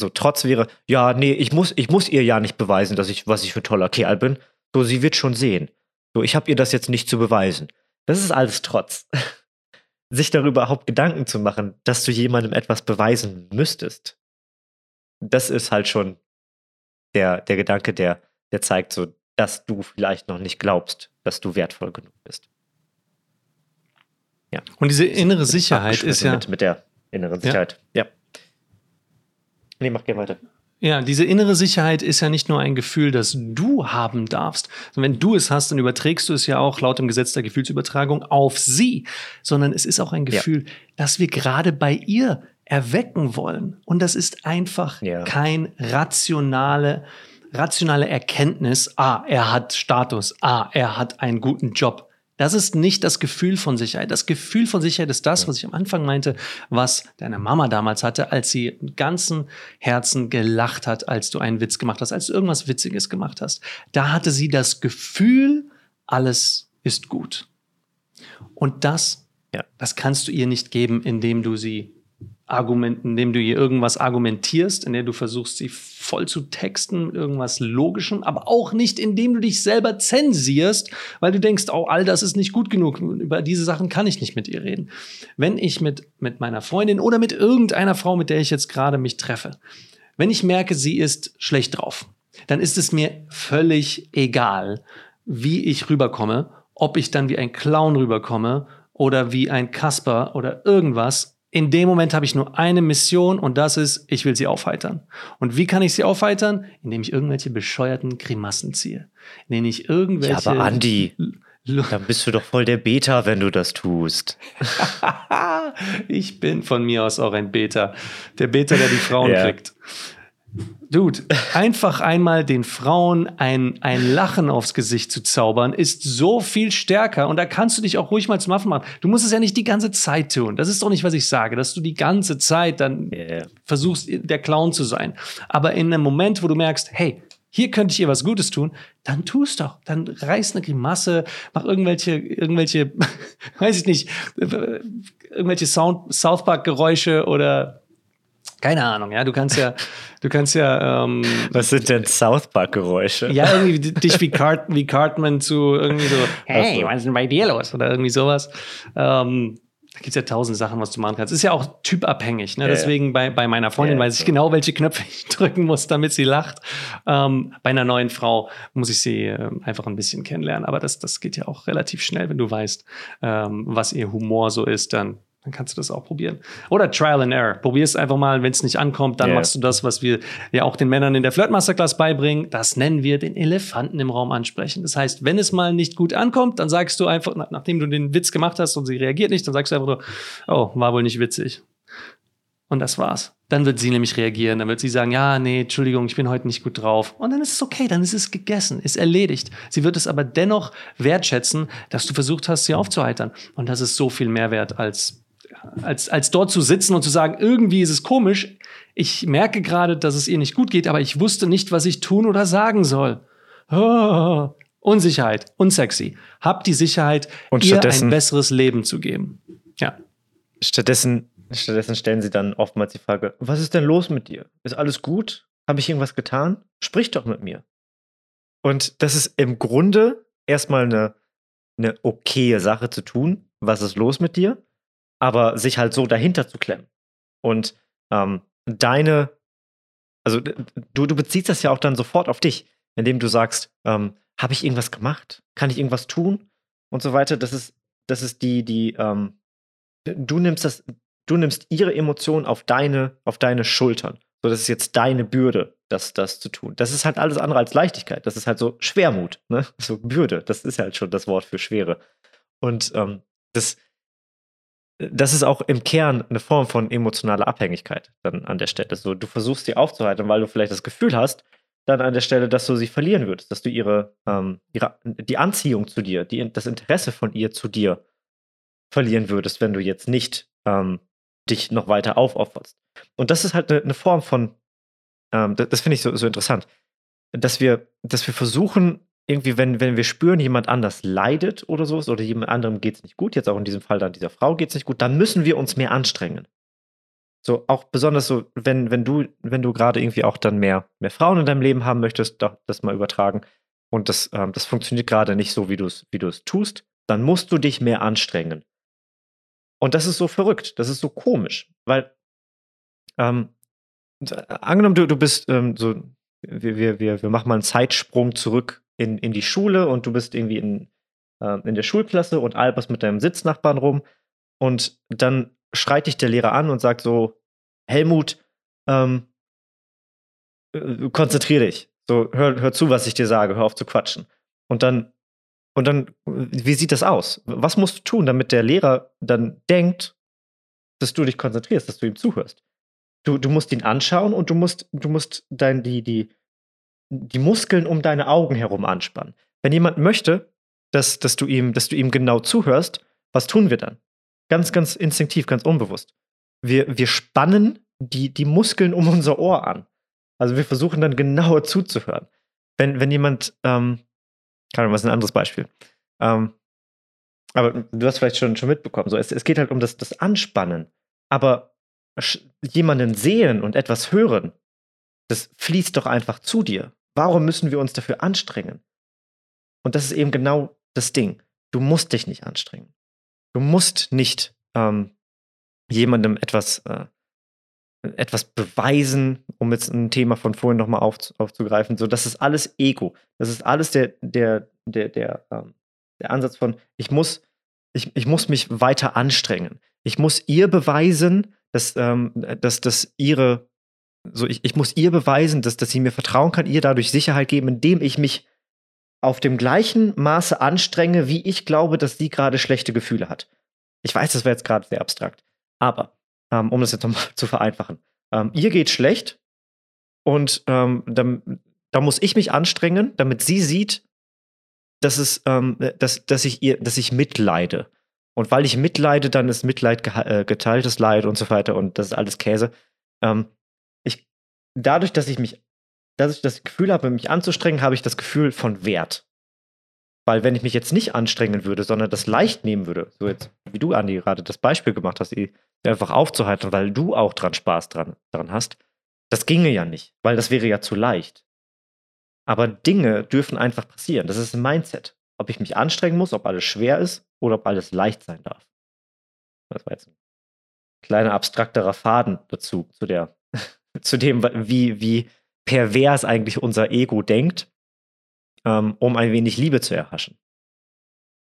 So, Trotz wäre, ja, nee, ich muss, ich muss ihr ja nicht beweisen, dass ich, was ich für ein toller Kerl bin. So, sie wird schon sehen. So, ich habe ihr das jetzt nicht zu beweisen. Das ist alles Trotz. sich darüber überhaupt Gedanken zu machen, dass du jemandem etwas beweisen müsstest, das ist halt schon der, der Gedanke, der, der zeigt so, dass du vielleicht noch nicht glaubst, dass du wertvoll genug bist. Ja. Und diese innere Sicherheit ist ja. Mit, mit der inneren Sicherheit. Ja. ja. Nee, mach gerne weiter. Ja, diese innere Sicherheit ist ja nicht nur ein Gefühl, das du haben darfst. wenn du es hast, dann überträgst du es ja auch laut dem Gesetz der Gefühlsübertragung auf sie, sondern es ist auch ein Gefühl, ja. das wir gerade bei ihr erwecken wollen. Und das ist einfach ja. kein rationale, rationale Erkenntnis. Ah, er hat Status. Ah, er hat einen guten Job. Das ist nicht das Gefühl von Sicherheit. Das Gefühl von Sicherheit ist das, was ich am Anfang meinte, was deine Mama damals hatte, als sie im ganzen Herzen gelacht hat, als du einen Witz gemacht hast, als du irgendwas Witziges gemacht hast. Da hatte sie das Gefühl, alles ist gut. Und das, ja. das kannst du ihr nicht geben, indem du sie Argumenten, indem du ihr irgendwas argumentierst, in der du versuchst, sie voll zu texten irgendwas Logischem, aber auch nicht, indem du dich selber zensierst, weil du denkst, oh, all das ist nicht gut genug, über diese Sachen kann ich nicht mit ihr reden. Wenn ich mit, mit meiner Freundin oder mit irgendeiner Frau, mit der ich jetzt gerade mich treffe, wenn ich merke, sie ist schlecht drauf, dann ist es mir völlig egal, wie ich rüberkomme, ob ich dann wie ein Clown rüberkomme oder wie ein Kasper oder irgendwas in dem Moment habe ich nur eine Mission und das ist, ich will sie aufheitern. Und wie kann ich sie aufheitern? Indem ich irgendwelche bescheuerten Grimassen ziehe. Indem ich irgendwelche. Ja, aber Andi, dann bist du doch voll der Beta, wenn du das tust. ich bin von mir aus auch ein Beta. Der Beta, der die Frauen ja. kriegt. Dude, einfach einmal den Frauen ein, ein Lachen aufs Gesicht zu zaubern, ist so viel stärker. Und da kannst du dich auch ruhig mal zum Affen machen. Du musst es ja nicht die ganze Zeit tun. Das ist doch nicht, was ich sage, dass du die ganze Zeit dann yeah. versuchst, der Clown zu sein. Aber in einem Moment, wo du merkst, hey, hier könnte ich ihr was Gutes tun, dann tu es doch. Dann reiß eine Grimasse, mach irgendwelche, irgendwelche, weiß ich nicht, irgendwelche Sound, South Park Geräusche oder keine Ahnung, ja, du kannst ja, du kannst ja. Ähm, Was sind denn South Park-Geräusche? Ja, irgendwie dich wie, Cart, wie Cartman zu irgendwie so, hey, was ist denn bei dir los? Oder irgendwie sowas. Ähm, da gibt es ja tausend Sachen, was du machen kannst. Ist ja auch typabhängig. Ne? Ja, Deswegen ja. Bei, bei meiner Freundin ja, weiß ich genau, welche Knöpfe ich drücken muss, damit sie lacht. Ähm, bei einer neuen Frau muss ich sie äh, einfach ein bisschen kennenlernen. Aber das, das geht ja auch relativ schnell, wenn du weißt, ähm, was ihr Humor so ist, dann dann kannst du das auch probieren. Oder Trial and Error. Probier es einfach mal. Wenn es nicht ankommt, dann yeah. machst du das, was wir ja auch den Männern in der Flirt Masterclass beibringen. Das nennen wir den Elefanten im Raum ansprechen. Das heißt, wenn es mal nicht gut ankommt, dann sagst du einfach, nachdem du den Witz gemacht hast und sie reagiert nicht, dann sagst du einfach so, oh, war wohl nicht witzig. Und das war's. Dann wird sie nämlich reagieren. Dann wird sie sagen, ja, nee, Entschuldigung, ich bin heute nicht gut drauf. Und dann ist es okay, dann ist es gegessen, ist erledigt. Sie wird es aber dennoch wertschätzen, dass du versucht hast, sie aufzuheitern. Und das ist so viel mehr wert als als, als dort zu sitzen und zu sagen, irgendwie ist es komisch. Ich merke gerade, dass es ihr nicht gut geht, aber ich wusste nicht, was ich tun oder sagen soll. Oh, Unsicherheit, unsexy. Hab die Sicherheit, und ihr ein besseres Leben zu geben. Ja. Stattdessen, stattdessen stellen sie dann oftmals die Frage, was ist denn los mit dir? Ist alles gut? Habe ich irgendwas getan? Sprich doch mit mir. Und das ist im Grunde erstmal eine, eine okaye Sache zu tun. Was ist los mit dir? Aber sich halt so dahinter zu klemmen. Und ähm, deine, also du, du beziehst das ja auch dann sofort auf dich, indem du sagst, ähm, habe ich irgendwas gemacht? Kann ich irgendwas tun? Und so weiter. Das ist, das ist die, die, ähm, du nimmst das, du nimmst ihre Emotionen auf deine, auf deine Schultern. So, das ist jetzt deine Bürde, das, das zu tun. Das ist halt alles andere als Leichtigkeit. Das ist halt so Schwermut, ne? So Bürde. Das ist halt schon das Wort für Schwere. Und ähm, das, das ist auch im Kern eine Form von emotionaler Abhängigkeit dann an der Stelle. So, du versuchst sie aufzuhalten, weil du vielleicht das Gefühl hast, dann an der Stelle, dass du sie verlieren würdest, dass du ihre, ähm, ihre die Anziehung zu dir, die, das Interesse von ihr zu dir verlieren würdest, wenn du jetzt nicht ähm, dich noch weiter aufopferst. Und das ist halt eine, eine Form von, ähm, das, das finde ich so, so interessant, dass wir, dass wir versuchen, irgendwie, wenn, wenn wir spüren, jemand anders leidet oder so, oder jemand anderem geht es nicht gut, jetzt auch in diesem Fall dann dieser Frau geht es nicht gut, dann müssen wir uns mehr anstrengen. So, auch besonders so, wenn, wenn du, wenn du gerade irgendwie auch dann mehr, mehr Frauen in deinem Leben haben möchtest, doch, das mal übertragen, und das, ähm, das funktioniert gerade nicht so, wie du es wie tust, dann musst du dich mehr anstrengen. Und das ist so verrückt, das ist so komisch, weil, ähm, angenommen, du, du bist ähm, so, wir, wir, wir, wir machen mal einen Zeitsprung zurück in, in die Schule und du bist irgendwie in, äh, in der Schulklasse und alberst mit deinem Sitznachbarn rum und dann schreit dich der Lehrer an und sagt so, Helmut, ähm, äh, konzentrier dich. So, hör, hör zu, was ich dir sage, hör auf zu quatschen. Und dann, und dann, wie sieht das aus? Was musst du tun, damit der Lehrer dann denkt, dass du dich konzentrierst, dass du ihm zuhörst? Du, du musst ihn anschauen und du musst, du musst dein, die, die, die Muskeln um deine Augen herum anspannen. Wenn jemand möchte, dass, dass, du ihm, dass du ihm genau zuhörst, was tun wir dann? Ganz, ganz instinktiv, ganz unbewusst. Wir, wir spannen die, die Muskeln um unser Ohr an. Also wir versuchen dann genauer zuzuhören. Wenn, wenn jemand, ähm, kann was ein anderes Beispiel. Ähm, aber du hast vielleicht schon, schon mitbekommen, so, es, es geht halt um das, das Anspannen. Aber jemanden sehen und etwas hören, das fließt doch einfach zu dir. Warum müssen wir uns dafür anstrengen? Und das ist eben genau das Ding. Du musst dich nicht anstrengen. Du musst nicht ähm, jemandem etwas, äh, etwas beweisen, um jetzt ein Thema von vorhin nochmal auf, aufzugreifen. So, das ist alles Ego. Das ist alles der, der, der, der, ähm, der Ansatz von, ich muss, ich, ich muss mich weiter anstrengen. Ich muss ihr beweisen, dass, ähm, dass, dass ihre so ich, ich muss ihr beweisen, dass, dass sie mir vertrauen kann, ihr dadurch Sicherheit geben, indem ich mich auf dem gleichen Maße anstrenge, wie ich glaube, dass sie gerade schlechte Gefühle hat. Ich weiß, das wäre jetzt gerade sehr abstrakt. Aber, ähm, um das jetzt nochmal zu vereinfachen, ähm, ihr geht schlecht und ähm, dann, da muss ich mich anstrengen, damit sie sieht, dass es, ähm, dass, dass ich ihr, dass ich mitleide. Und weil ich mitleide, dann ist Mitleid äh, geteiltes Leid und so weiter und das ist alles Käse. Ähm, dadurch, dass ich mich, dass ich das Gefühl habe, mich anzustrengen, habe ich das Gefühl von Wert. Weil wenn ich mich jetzt nicht anstrengen würde, sondern das leicht nehmen würde, so jetzt, wie du, Andi, gerade das Beispiel gemacht hast, einfach aufzuhalten, weil du auch dran Spaß dran, dran hast, das ginge ja nicht, weil das wäre ja zu leicht. Aber Dinge dürfen einfach passieren. Das ist ein Mindset. Ob ich mich anstrengen muss, ob alles schwer ist oder ob alles leicht sein darf. Das war jetzt ein kleiner abstrakterer Faden dazu, zu der, zu dem, wie, wie pervers eigentlich unser Ego denkt, ähm, um ein wenig Liebe zu erhaschen.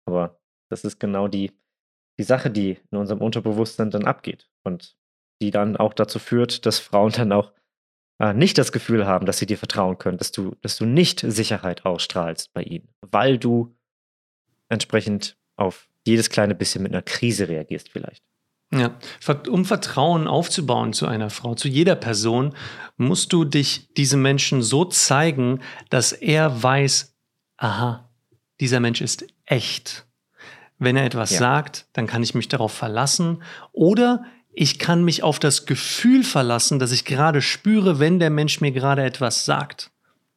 Aber das ist genau die, die Sache, die in unserem Unterbewusstsein dann abgeht und die dann auch dazu führt, dass Frauen dann auch äh, nicht das Gefühl haben, dass sie dir vertrauen können, dass du, dass du nicht Sicherheit ausstrahlst bei ihnen, weil du entsprechend auf jedes kleine bisschen mit einer Krise reagierst vielleicht. Ja, um Vertrauen aufzubauen zu einer Frau, zu jeder Person, musst du dich diesem Menschen so zeigen, dass er weiß, aha, dieser Mensch ist echt. Wenn er etwas ja. sagt, dann kann ich mich darauf verlassen. Oder ich kann mich auf das Gefühl verlassen, dass ich gerade spüre, wenn der Mensch mir gerade etwas sagt.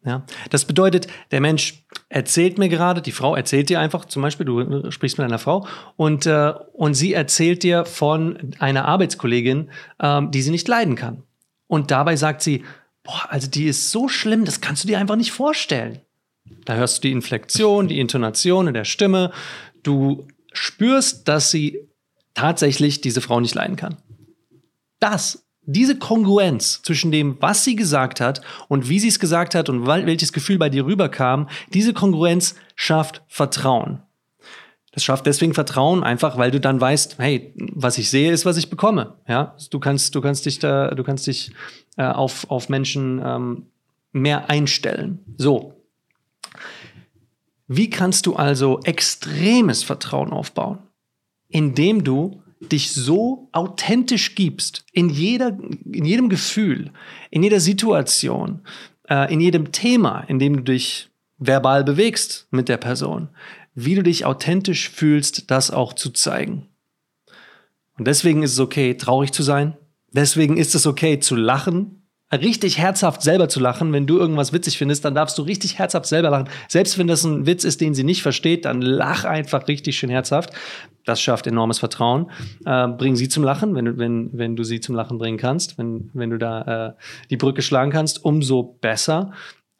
Ja, das bedeutet, der Mensch erzählt mir gerade, die Frau erzählt dir einfach, zum Beispiel, du sprichst mit einer Frau und, äh, und sie erzählt dir von einer Arbeitskollegin, ähm, die sie nicht leiden kann. Und dabei sagt sie, boah, also die ist so schlimm, das kannst du dir einfach nicht vorstellen. Da hörst du die Inflexion, die Intonation in der Stimme. Du spürst, dass sie tatsächlich diese Frau nicht leiden kann. Das, diese Kongruenz zwischen dem, was sie gesagt hat und wie sie es gesagt hat und welches Gefühl bei dir rüberkam, diese Kongruenz schafft Vertrauen. Das schafft deswegen Vertrauen einfach, weil du dann weißt, hey, was ich sehe, ist, was ich bekomme. Ja, du kannst, du kannst dich da, du kannst dich äh, auf, auf Menschen ähm, mehr einstellen. So. Wie kannst du also extremes Vertrauen aufbauen? Indem du dich so authentisch gibst, in, jeder, in jedem Gefühl, in jeder Situation, äh, in jedem Thema, in dem du dich verbal bewegst mit der Person, wie du dich authentisch fühlst, das auch zu zeigen. Und deswegen ist es okay, traurig zu sein. Deswegen ist es okay, zu lachen, richtig herzhaft selber zu lachen. Wenn du irgendwas witzig findest, dann darfst du richtig herzhaft selber lachen. Selbst wenn das ein Witz ist, den sie nicht versteht, dann lach einfach richtig schön herzhaft. Das schafft enormes Vertrauen. Äh, bring sie zum Lachen, wenn du, wenn, wenn du sie zum Lachen bringen kannst, wenn, wenn du da äh, die Brücke schlagen kannst, umso besser.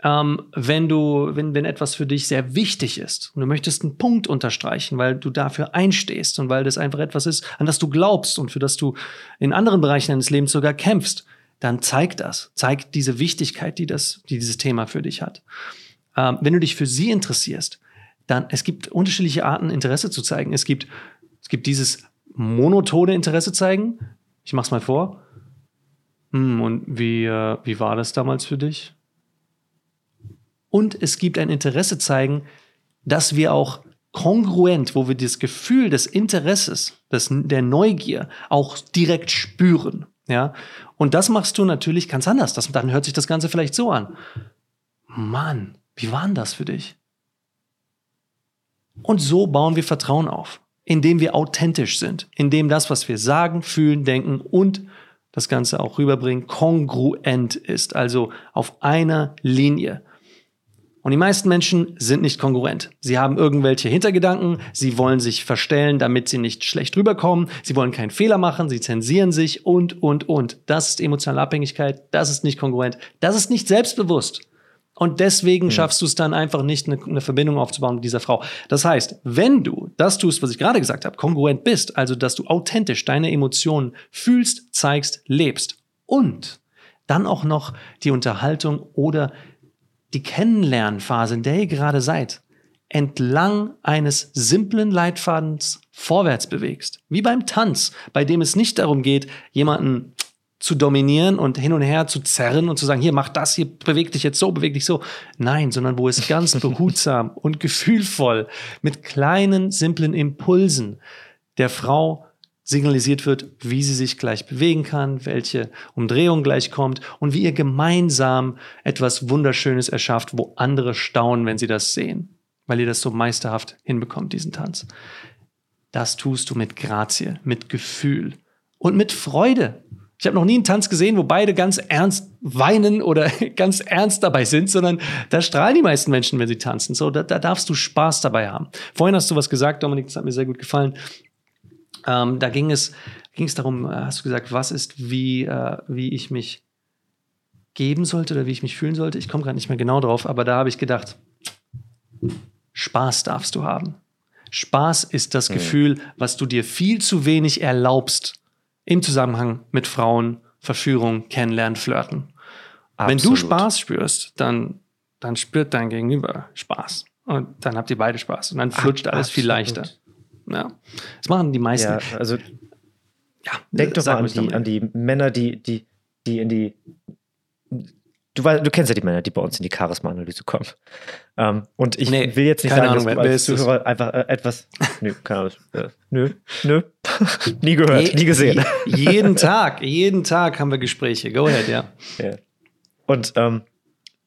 Ähm, wenn du, wenn, wenn etwas für dich sehr wichtig ist und du möchtest einen Punkt unterstreichen, weil du dafür einstehst und weil das einfach etwas ist, an das du glaubst und für das du in anderen Bereichen deines Lebens sogar kämpfst, dann zeig das. Zeig diese Wichtigkeit, die, das, die dieses Thema für dich hat. Ähm, wenn du dich für sie interessierst, dann, es gibt unterschiedliche Arten, Interesse zu zeigen. Es gibt, es gibt dieses monotone Interesse zeigen. Ich mach's mal vor. Hm, und wie, äh, wie war das damals für dich? Und es gibt ein Interesse zeigen, dass wir auch kongruent, wo wir das Gefühl des Interesses, des, der Neugier auch direkt spüren. Ja, und das machst du natürlich ganz anders. Das, dann hört sich das Ganze vielleicht so an. Mann, wie war denn das für dich? Und so bauen wir Vertrauen auf, indem wir authentisch sind, indem das, was wir sagen, fühlen, denken und das Ganze auch rüberbringen, kongruent ist, also auf einer Linie. Und die meisten Menschen sind nicht kongruent. Sie haben irgendwelche Hintergedanken, sie wollen sich verstellen, damit sie nicht schlecht rüberkommen, sie wollen keinen Fehler machen, sie zensieren sich und, und, und. Das ist emotionale Abhängigkeit, das ist nicht kongruent, das ist nicht selbstbewusst. Und deswegen mhm. schaffst du es dann einfach nicht, eine, eine, Verbindung aufzubauen mit dieser Frau. Das heißt, wenn du das tust, was ich gerade gesagt habe, kongruent bist, also dass du authentisch deine Emotionen fühlst, zeigst, lebst und dann auch noch die Unterhaltung oder die Kennenlernphase, in der ihr gerade seid, entlang eines simplen Leitfadens vorwärts bewegst. Wie beim Tanz, bei dem es nicht darum geht, jemanden zu dominieren und hin und her zu zerren und zu sagen, hier mach das, hier beweg dich jetzt so, beweg dich so. Nein, sondern wo es ganz behutsam und gefühlvoll mit kleinen, simplen Impulsen der Frau signalisiert wird, wie sie sich gleich bewegen kann, welche Umdrehung gleich kommt und wie ihr gemeinsam etwas Wunderschönes erschafft, wo andere staunen, wenn sie das sehen, weil ihr das so meisterhaft hinbekommt, diesen Tanz. Das tust du mit Grazie, mit Gefühl und mit Freude. Ich habe noch nie einen Tanz gesehen, wo beide ganz ernst weinen oder ganz ernst dabei sind, sondern da strahlen die meisten Menschen, wenn sie tanzen. So, da, da darfst du Spaß dabei haben. Vorhin hast du was gesagt, Dominik, das hat mir sehr gut gefallen. Ähm, da ging es, ging es darum, äh, hast du gesagt, was ist, wie, äh, wie ich mich geben sollte oder wie ich mich fühlen sollte. Ich komme gerade nicht mehr genau drauf, aber da habe ich gedacht, Spaß darfst du haben. Spaß ist das mhm. Gefühl, was du dir viel zu wenig erlaubst im Zusammenhang mit Frauen, Verführung, Kennenlernen, Flirten. Absolut. Wenn du Spaß spürst, dann, dann spürt dein Gegenüber Spaß. Und dann habt ihr beide Spaß. Und dann flutscht Ach, alles absolut. viel leichter. Ja. Das machen die meisten. Ja, also ja, denk doch mal an die, an die Männer, die, die, die in die Du, du, kennst ja die Männer, die bei uns in die Charisma-Analyse kommen. Ähm, und ich nee, will jetzt nicht sagen, Ahnung, dass du als Zuhörer das? einfach äh, etwas. Nö, keine Ahnung. Äh, nö, nö. nie gehört, Je, nie gesehen. Je, jeden Tag, jeden Tag haben wir Gespräche. Go ahead, ja. ja. Und ähm,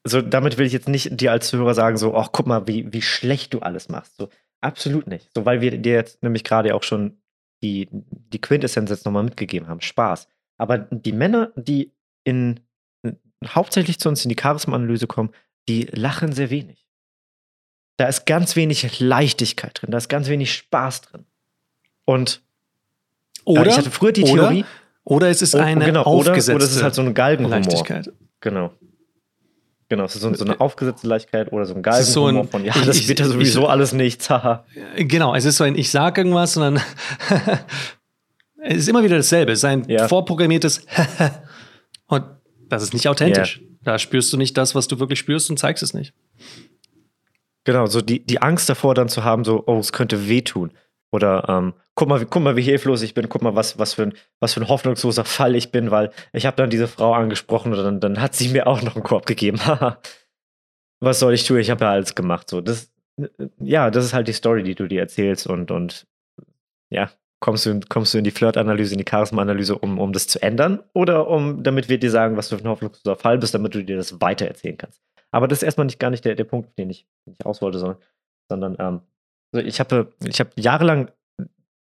so, damit will ich jetzt nicht dir als Zuhörer sagen, so, ach, guck mal, wie, wie schlecht du alles machst. So, Absolut nicht. So, weil wir dir jetzt nämlich gerade auch schon die, die Quintessenz jetzt nochmal mitgegeben haben. Spaß. Aber die Männer, die in, hauptsächlich zu uns in die Charisma-Analyse kommen, die lachen sehr wenig. Da ist ganz wenig Leichtigkeit drin, da ist ganz wenig Spaß drin. Und oder, ich hatte früher die oder, Theorie. Oder es ist eine oh, genau, aufgesetzte oder, oder es ist halt so eine Galgenhumor. Leichtigkeit. Genau. Genau, es ist so, so eine aufgesetzte Leichtigkeit oder so ein Galgen so ein, von, ja, das ich, wird ja sowieso ich, alles nichts, haha. genau, es ist so ein, ich sag irgendwas und dann es ist immer wieder dasselbe, es ist ein ja. vorprogrammiertes und das ist nicht authentisch. Yeah. Da spürst du nicht das, was du wirklich spürst und zeigst es nicht. Genau, so die, die Angst davor dann zu haben, so, oh, es könnte wehtun. Oder ähm, guck mal, guck mal, wie hilflos ich bin, guck mal, was, was, für ein, was für ein hoffnungsloser Fall ich bin, weil ich habe dann diese Frau angesprochen und dann, dann hat sie mir auch noch einen Korb gegeben. was soll ich tun? Ich habe ja alles gemacht. So, das, ja, das ist halt die Story, die du dir erzählst und, und ja, kommst du, kommst du in die Flirt-Analyse, in die Charisma-Analyse, um, um das zu ändern oder um, damit wir dir sagen, was du für ein hoffnungsloser Fall bist, damit du dir das weitererzählen kannst. Aber das ist erstmal nicht gar nicht der, der Punkt, den ich, den ich aus wollte, sondern, sondern ähm, also ich habe ich hab jahrelang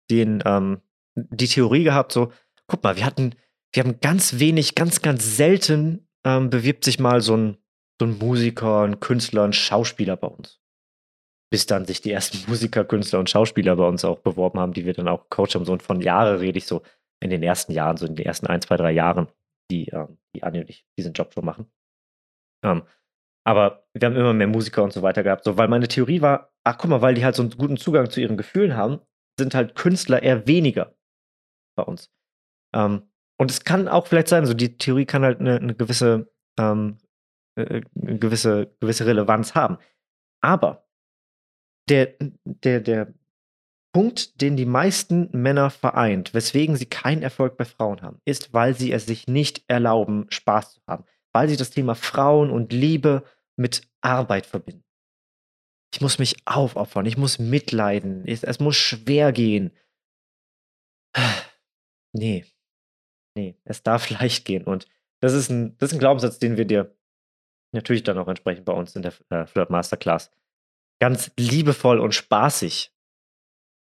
den, ähm, die Theorie gehabt, so, guck mal, wir hatten, wir haben ganz wenig, ganz, ganz selten ähm, bewirbt sich mal so ein, so ein Musiker, ein Künstler, ein Schauspieler bei uns. Bis dann sich die ersten Musiker, Künstler und Schauspieler bei uns auch beworben haben, die wir dann auch coacht haben. So und von Jahren rede ich so in den ersten Jahren, so in den ersten ein, zwei, drei Jahren, die, ähm, die Anni diesen Job schon machen. Ähm, aber wir haben immer mehr Musiker und so weiter gehabt, so, weil meine Theorie war, ach guck mal, weil die halt so einen guten Zugang zu ihren Gefühlen haben, sind halt Künstler eher weniger bei uns. Ähm, und es kann auch vielleicht sein, so die Theorie kann halt eine, eine gewisse, ähm, äh, eine gewisse, gewisse Relevanz haben. Aber der, der, der Punkt, den die meisten Männer vereint, weswegen sie keinen Erfolg bei Frauen haben, ist, weil sie es sich nicht erlauben, Spaß zu haben. Weil sie das Thema Frauen und Liebe mit Arbeit verbinden. Ich muss mich aufopfern, ich muss mitleiden, es, es muss schwer gehen. Nee, nee, es darf leicht gehen. Und das ist ein, das ist ein Glaubenssatz, den wir dir natürlich dann auch entsprechend bei uns in der äh, Flirt Masterclass ganz liebevoll und spaßig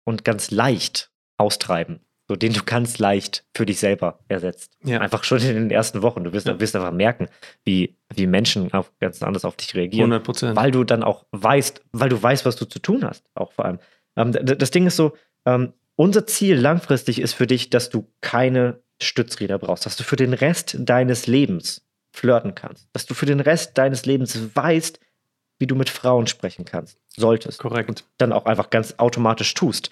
und ganz leicht austreiben so den du ganz leicht für dich selber ersetzt. Ja. Einfach schon in den ersten Wochen. Du wirst, ja. wirst einfach merken, wie, wie Menschen auch ganz anders auf dich reagieren. 100 Prozent. Weil du dann auch weißt, weil du weißt, was du zu tun hast, auch vor allem. Ähm, das Ding ist so, ähm, unser Ziel langfristig ist für dich, dass du keine Stützräder brauchst, dass du für den Rest deines Lebens flirten kannst, dass du für den Rest deines Lebens weißt, wie du mit Frauen sprechen kannst, solltest. Korrekt. Und dann auch einfach ganz automatisch tust.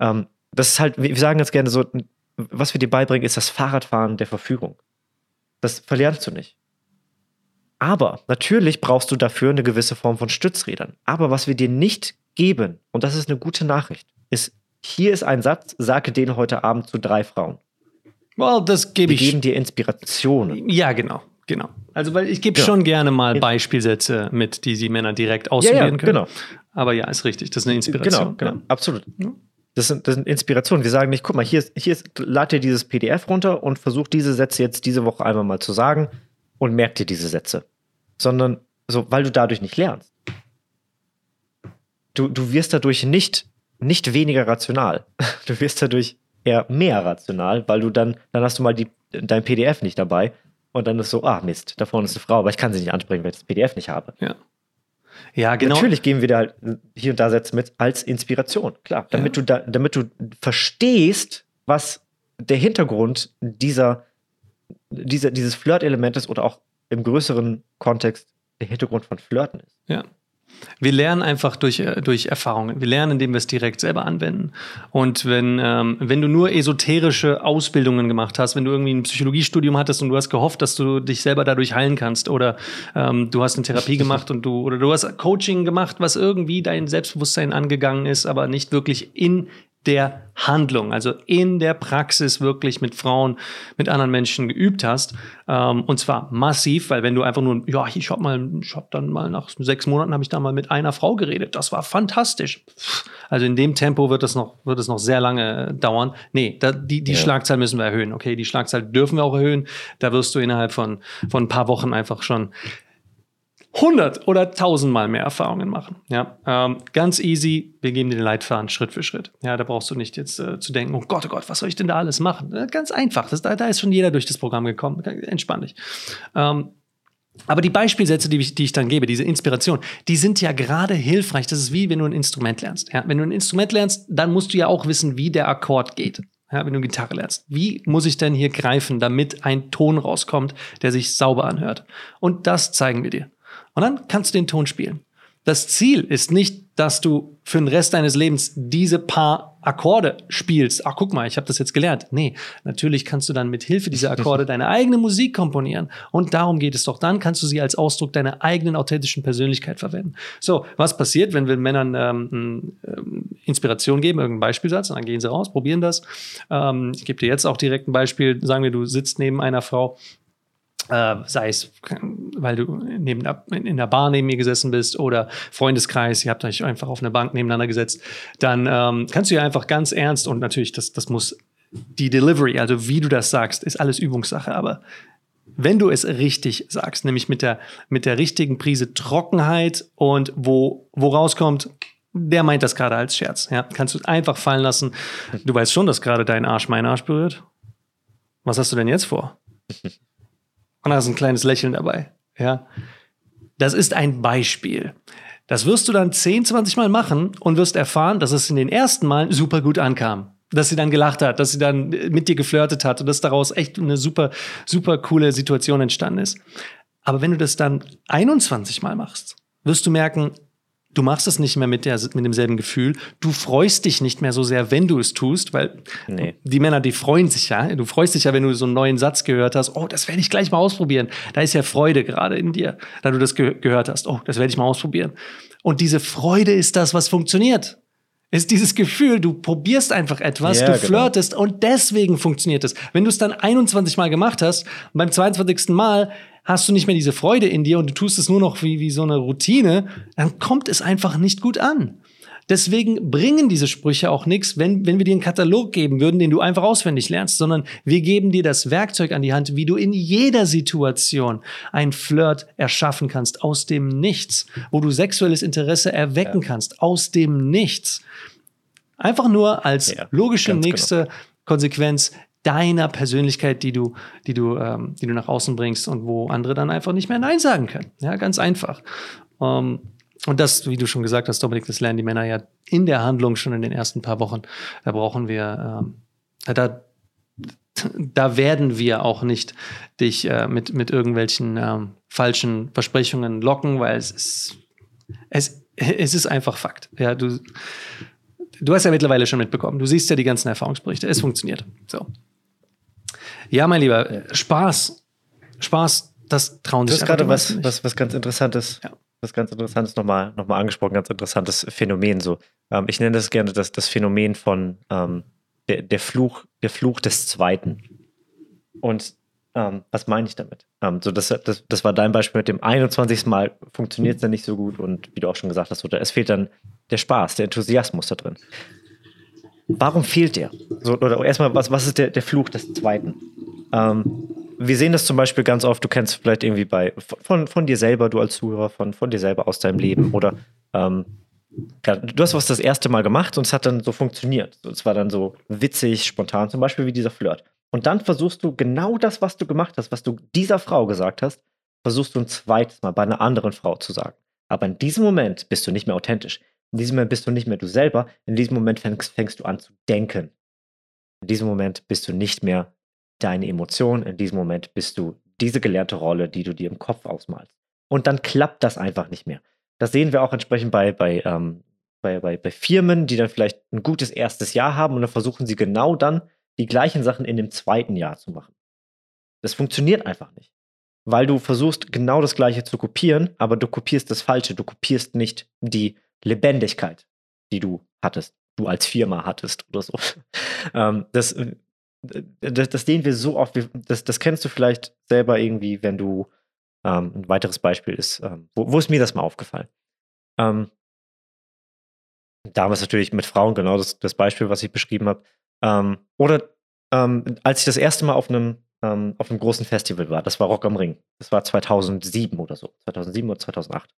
Ähm, das ist halt, wir sagen ganz gerne so, was wir dir beibringen, ist das Fahrradfahren der Verfügung. Das verlernst du nicht. Aber natürlich brauchst du dafür eine gewisse Form von Stützrädern. Aber was wir dir nicht geben, und das ist eine gute Nachricht, ist, hier ist ein Satz, sage den heute Abend zu drei Frauen. Well, das gebe ich. Wir geben dir Inspirationen. Ja, genau. Genau. Also, weil ich gebe genau. schon gerne mal Beispielsätze mit, die die Männer direkt ja, ja, können. Genau. Aber ja, ist richtig. Das ist eine Inspiration. Genau, genau. Absolut. Das sind, das sind Inspirationen. Wir sagen nicht, guck mal, hier ist, hier ist, lad dir dieses PDF runter und versuch diese Sätze jetzt diese Woche einmal mal zu sagen und merk dir diese Sätze. Sondern so, weil du dadurch nicht lernst. Du, du wirst dadurch nicht, nicht weniger rational. Du wirst dadurch eher mehr rational, weil du dann, dann hast du mal die, dein PDF nicht dabei und dann ist so, ah Mist, da vorne ist eine Frau, aber ich kann sie nicht ansprechen, weil ich das PDF nicht habe. Ja. Ja, genau. Natürlich geben wir da halt hier und da Sätze mit als Inspiration, klar. Damit, ja. du da, damit du verstehst, was der Hintergrund dieser, dieser, dieses Flirt-Element ist oder auch im größeren Kontext der Hintergrund von Flirten ist. Ja. Wir lernen einfach durch, äh, durch Erfahrungen. Wir lernen, indem wir es direkt selber anwenden. Und wenn, ähm, wenn du nur esoterische Ausbildungen gemacht hast, wenn du irgendwie ein Psychologiestudium hattest und du hast gehofft, dass du dich selber dadurch heilen kannst, oder ähm, du hast eine Therapie gemacht und du, oder du hast Coaching gemacht, was irgendwie dein Selbstbewusstsein angegangen ist, aber nicht wirklich in der Handlung, also in der Praxis wirklich mit Frauen, mit anderen Menschen geübt hast. Ähm, und zwar massiv, weil wenn du einfach nur, ja, ich habe mal, ich habe dann mal nach sechs Monaten habe ich da mal mit einer Frau geredet. Das war fantastisch. Also in dem Tempo wird es noch, wird es noch sehr lange dauern. Nee, da, die, die ja. Schlagzahl müssen wir erhöhen. Okay, die Schlagzahl dürfen wir auch erhöhen. Da wirst du innerhalb von, von ein paar Wochen einfach schon 100 oder tausendmal mehr Erfahrungen machen. Ja, ähm, ganz easy. Wir geben dir den Leitfaden Schritt für Schritt. Ja, da brauchst du nicht jetzt äh, zu denken, oh Gott, oh Gott, was soll ich denn da alles machen? Äh, ganz einfach. Das, da, da, ist schon jeder durch das Programm gekommen. Entspann dich. Ähm, aber die Beispielsätze, die ich, die ich, dann gebe, diese Inspiration, die sind ja gerade hilfreich. Das ist wie wenn du ein Instrument lernst. Ja, wenn du ein Instrument lernst, dann musst du ja auch wissen, wie der Akkord geht. Ja, wenn du Gitarre lernst. Wie muss ich denn hier greifen, damit ein Ton rauskommt, der sich sauber anhört? Und das zeigen wir dir. Und dann kannst du den Ton spielen. Das Ziel ist nicht, dass du für den Rest deines Lebens diese paar Akkorde spielst. Ach, guck mal, ich habe das jetzt gelernt. Nee, natürlich kannst du dann mit Hilfe dieser Akkorde deine eigene Musik komponieren. Und darum geht es doch. Dann kannst du sie als Ausdruck deiner eigenen authentischen Persönlichkeit verwenden. So, was passiert, wenn wir Männern ähm, ähm, Inspiration geben, irgendeinen Beispielsatz, und dann gehen sie raus, probieren das. Ähm, ich gebe dir jetzt auch direkt ein Beispiel. Sagen wir, du sitzt neben einer Frau äh, sei es, weil du neben in der Bar neben mir gesessen bist oder Freundeskreis, ihr habt euch einfach auf eine Bank nebeneinander gesetzt, dann ähm, kannst du ja einfach ganz ernst und natürlich, das, das muss die Delivery, also wie du das sagst, ist alles Übungssache, aber wenn du es richtig sagst, nämlich mit der, mit der richtigen Prise Trockenheit und wo, wo rauskommt, der meint das gerade als Scherz. Ja, kannst du einfach fallen lassen. Du weißt schon, dass gerade dein Arsch meinen Arsch berührt. Was hast du denn jetzt vor? Und da ist ein kleines Lächeln dabei. Ja. Das ist ein Beispiel. Das wirst du dann 10, 20 Mal machen und wirst erfahren, dass es in den ersten Malen super gut ankam. Dass sie dann gelacht hat, dass sie dann mit dir geflirtet hat und dass daraus echt eine super, super coole Situation entstanden ist. Aber wenn du das dann 21 Mal machst, wirst du merken, du machst es nicht mehr mit, der, mit demselben Gefühl. Du freust dich nicht mehr so sehr, wenn du es tust, weil nee. die Männer, die freuen sich ja. Du freust dich ja, wenn du so einen neuen Satz gehört hast. Oh, das werde ich gleich mal ausprobieren. Da ist ja Freude gerade in dir, da du das ge gehört hast. Oh, das werde ich mal ausprobieren. Und diese Freude ist das, was funktioniert. Ist dieses Gefühl, du probierst einfach etwas, ja, du genau. flirtest genau. und deswegen funktioniert es. Wenn du es dann 21 Mal gemacht hast beim 22. Mal hast du nicht mehr diese Freude in dir und du tust es nur noch wie, wie so eine Routine, dann kommt es einfach nicht gut an. Deswegen bringen diese Sprüche auch nichts, wenn, wenn wir dir einen Katalog geben würden, den du einfach auswendig lernst, sondern wir geben dir das Werkzeug an die Hand, wie du in jeder Situation ein Flirt erschaffen kannst, aus dem Nichts, wo du sexuelles Interesse erwecken ja. kannst, aus dem Nichts. Einfach nur als ja, logische nächste genau. Konsequenz deiner Persönlichkeit, die du, die du, ähm, die du nach außen bringst und wo andere dann einfach nicht mehr Nein sagen können. Ja, ganz einfach. Ähm, und das, wie du schon gesagt hast, Dominik, das lernen die Männer ja in der Handlung schon in den ersten paar Wochen. Da brauchen wir, ähm, da, da werden wir auch nicht dich äh, mit, mit irgendwelchen ähm, falschen Versprechungen locken, weil es ist, es, es ist einfach Fakt. Ja, du, du hast ja mittlerweile schon mitbekommen. Du siehst ja die ganzen Erfahrungsberichte. Es funktioniert. So. Ja, mein Lieber, Spaß. Spaß, das trauen sich Du hast gerade was, was, was ganz Interessantes, ja. was ganz Interessantes nochmal noch mal angesprochen, ganz interessantes Phänomen so. Ähm, ich nenne das gerne das, das Phänomen von ähm, der, der, Fluch, der Fluch des Zweiten. Und ähm, was meine ich damit? Ähm, so das, das, das war dein Beispiel mit dem 21. Mal funktioniert es dann nicht so gut und wie du auch schon gesagt hast, oder es fehlt dann der Spaß, der Enthusiasmus da drin. Warum fehlt der? So, oder erstmal, was, was ist der, der Fluch des Zweiten? Ähm, wir sehen das zum Beispiel ganz oft, du kennst vielleicht irgendwie bei von, von dir selber, du als Zuhörer, von, von dir selber aus deinem Leben oder ähm, du hast was das erste Mal gemacht und es hat dann so funktioniert. Es war dann so witzig, spontan, zum Beispiel wie dieser Flirt. Und dann versuchst du genau das, was du gemacht hast, was du dieser Frau gesagt hast, versuchst du ein zweites Mal bei einer anderen Frau zu sagen. Aber in diesem Moment bist du nicht mehr authentisch. In diesem Moment bist du nicht mehr du selber. In diesem Moment fängst, fängst du an zu denken. In diesem Moment bist du nicht mehr deine Emotionen. In diesem Moment bist du diese gelernte Rolle, die du dir im Kopf ausmalst. Und dann klappt das einfach nicht mehr. Das sehen wir auch entsprechend bei, bei, ähm, bei, bei, bei Firmen, die dann vielleicht ein gutes erstes Jahr haben und dann versuchen sie genau dann die gleichen Sachen in dem zweiten Jahr zu machen. Das funktioniert einfach nicht. Weil du versuchst, genau das Gleiche zu kopieren, aber du kopierst das Falsche. Du kopierst nicht die Lebendigkeit, die du hattest, du als Firma hattest oder so. ähm, das, äh, das, das sehen wir so oft. Das, das kennst du vielleicht selber irgendwie, wenn du ähm, ein weiteres Beispiel ist, ähm, wo, wo, ist mir das mal aufgefallen? Ähm, damals natürlich mit Frauen, genau das, das Beispiel, was ich beschrieben habe. Ähm, oder ähm, als ich das erste Mal auf einem, ähm, auf einem großen Festival war, das war Rock am Ring. Das war 2007 oder so, 2007 oder 2008.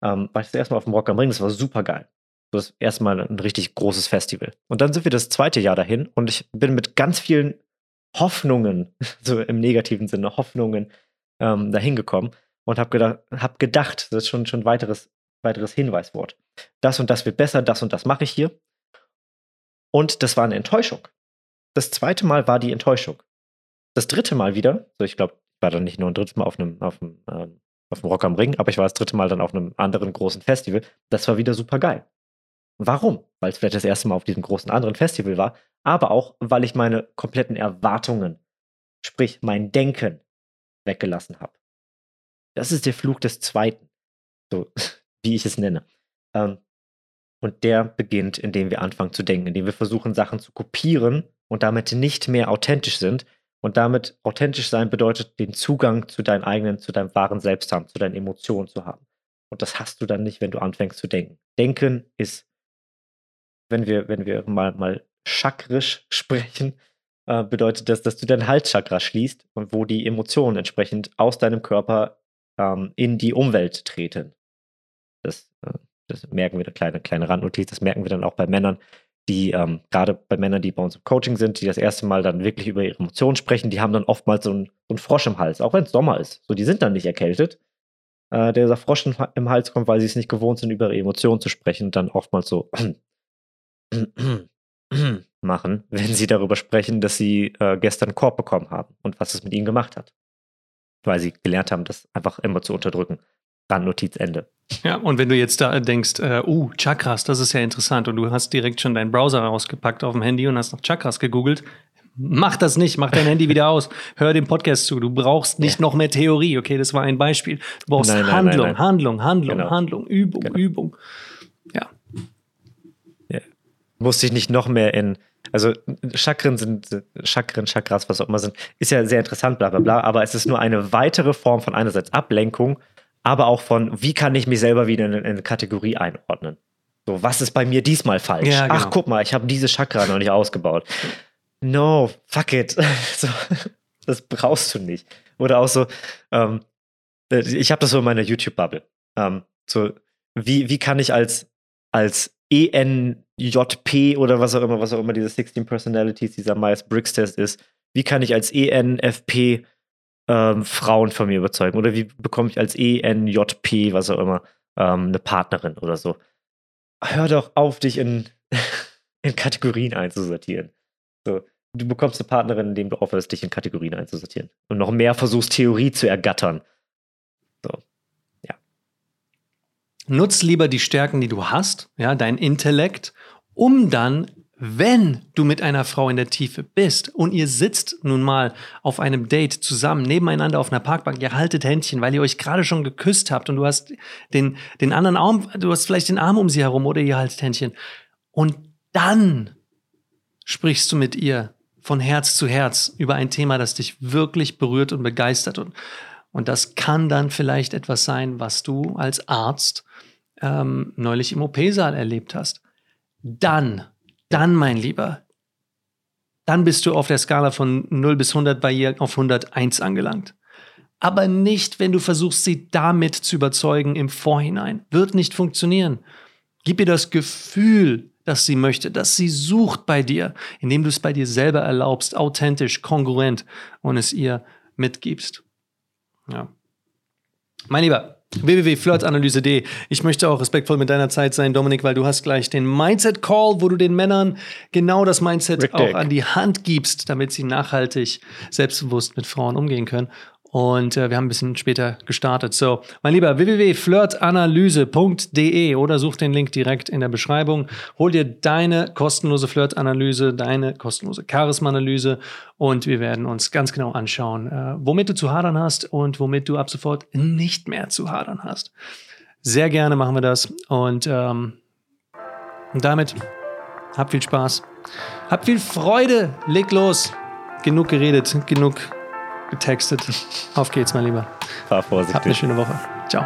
war ich das erste Mal auf dem Rock am Ring, das war super geil. Das erste Mal ein richtig großes Festival. Und dann sind wir das zweite Jahr dahin und ich bin mit ganz vielen Hoffnungen, so im negativen Sinne, Hoffnungen ähm, dahin gekommen und habe gedacht, hab gedacht, das ist schon ein weiteres, weiteres Hinweiswort. Das und das wird besser, das und das mache ich hier. Und das war eine Enttäuschung. Das zweite Mal war die Enttäuschung. Das dritte Mal wieder, so ich glaube, war dann nicht nur ein drittes Mal auf einem, auf einem, ähm, auf dem Rock am Ring, aber ich war das dritte Mal dann auf einem anderen großen Festival. Das war wieder super geil. Warum? Weil es vielleicht das erste Mal auf diesem großen anderen Festival war, aber auch, weil ich meine kompletten Erwartungen, sprich mein Denken, weggelassen habe. Das ist der Fluch des Zweiten, so wie ich es nenne. Ähm, und der beginnt, indem wir anfangen zu denken, indem wir versuchen, Sachen zu kopieren und damit nicht mehr authentisch sind. Und damit authentisch sein bedeutet, den Zugang zu deinem eigenen, zu deinem wahren Selbst haben, zu deinen Emotionen zu haben. Und das hast du dann nicht, wenn du anfängst zu denken. Denken ist, wenn wir, wenn wir mal, mal chakrisch sprechen, äh, bedeutet das, dass du dein Halschakra schließt und wo die Emotionen entsprechend aus deinem Körper ähm, in die Umwelt treten. Das, äh, das merken wir, eine kleine, kleine Randnotiz, das merken wir dann auch bei Männern, die ähm, gerade bei Männern, die bei uns im Coaching sind, die das erste Mal dann wirklich über ihre Emotionen sprechen, die haben dann oftmals so einen, so einen Frosch im Hals, auch wenn es Sommer ist. So, die sind dann nicht erkältet. Äh, dieser Frosch im Hals kommt, weil sie es nicht gewohnt sind, über ihre Emotionen zu sprechen, dann oftmals so machen, wenn sie darüber sprechen, dass sie äh, gestern Korb bekommen haben und was es mit ihnen gemacht hat. Weil sie gelernt haben, das einfach immer zu unterdrücken. Randnotiz Ende. Ja, und wenn du jetzt da denkst, äh, uh, Chakras, das ist ja interessant und du hast direkt schon deinen Browser rausgepackt auf dem Handy und hast nach Chakras gegoogelt, mach das nicht, mach dein Handy wieder aus, hör den Podcast zu, du brauchst nicht ja. noch mehr Theorie, okay, das war ein Beispiel. Du brauchst nein, nein, Handlung, nein, Handlung, Handlung, genau. Handlung, Übung, genau. Übung. Ja. ja. Musste ich nicht noch mehr in also Chakren sind, Chakren, Chakras, was auch immer sind, ist ja sehr interessant, bla bla bla, aber es ist nur eine weitere Form von einerseits Ablenkung, aber auch von, wie kann ich mich selber wieder in, in eine Kategorie einordnen. So, was ist bei mir diesmal falsch? Ja, genau. Ach, guck mal, ich habe diese Chakra noch nicht ausgebaut. No, fuck it. so, das brauchst du nicht. Oder auch so, ähm, ich habe das so in meiner YouTube-Bubble. Ähm, so, wie, wie kann ich als, als ENJP oder was auch immer, was auch immer diese 16 Personalities, dieser Myers-Briggs-Test ist, wie kann ich als ENFP ähm, Frauen von mir überzeugen? Oder wie bekomme ich als ENJP, was auch immer, ähm, eine Partnerin oder so? Hör doch auf, dich in, in Kategorien einzusortieren. So, du bekommst eine Partnerin, indem du aufhörst, dich in Kategorien einzusortieren. Und noch mehr versuchst, Theorie zu ergattern. So. Nutz lieber die Stärken, die du hast, ja, dein Intellekt, um dann, wenn du mit einer Frau in der Tiefe bist und ihr sitzt nun mal auf einem Date zusammen nebeneinander auf einer Parkbank, ihr haltet Händchen, weil ihr euch gerade schon geküsst habt und du hast den, den anderen Arm, du hast vielleicht den Arm um sie herum oder ihr haltet Händchen. Und dann sprichst du mit ihr von Herz zu Herz über ein Thema, das dich wirklich berührt und begeistert. Und, und das kann dann vielleicht etwas sein, was du als Arzt ähm, neulich im OP-Saal erlebt hast, dann dann, mein Lieber, dann bist du auf der Skala von 0 bis 100 bei ihr auf 101 angelangt. Aber nicht, wenn du versuchst, sie damit zu überzeugen im Vorhinein. Wird nicht funktionieren. Gib ihr das Gefühl, dass sie möchte, dass sie sucht bei dir, indem du es bei dir selber erlaubst, authentisch, kongruent und es ihr mitgibst. Ja. Mein Lieber, www.flirtanalyse.de. Ich möchte auch respektvoll mit deiner Zeit sein, Dominik, weil du hast gleich den Mindset Call, wo du den Männern genau das Mindset Richtig. auch an die Hand gibst, damit sie nachhaltig selbstbewusst mit Frauen umgehen können. Und äh, wir haben ein bisschen später gestartet. So, mein Lieber, www.flirtanalyse.de oder such den Link direkt in der Beschreibung. Hol dir deine kostenlose Flirtanalyse, deine kostenlose Charisma-Analyse und wir werden uns ganz genau anschauen, äh, womit du zu hadern hast und womit du ab sofort nicht mehr zu hadern hast. Sehr gerne machen wir das und, ähm, damit hab viel Spaß. Hab viel Freude. Leg los. Genug geredet, genug getextet. Auf geht's, mein Lieber. Fahr vorsichtig. Habt eine schöne Woche. Ciao.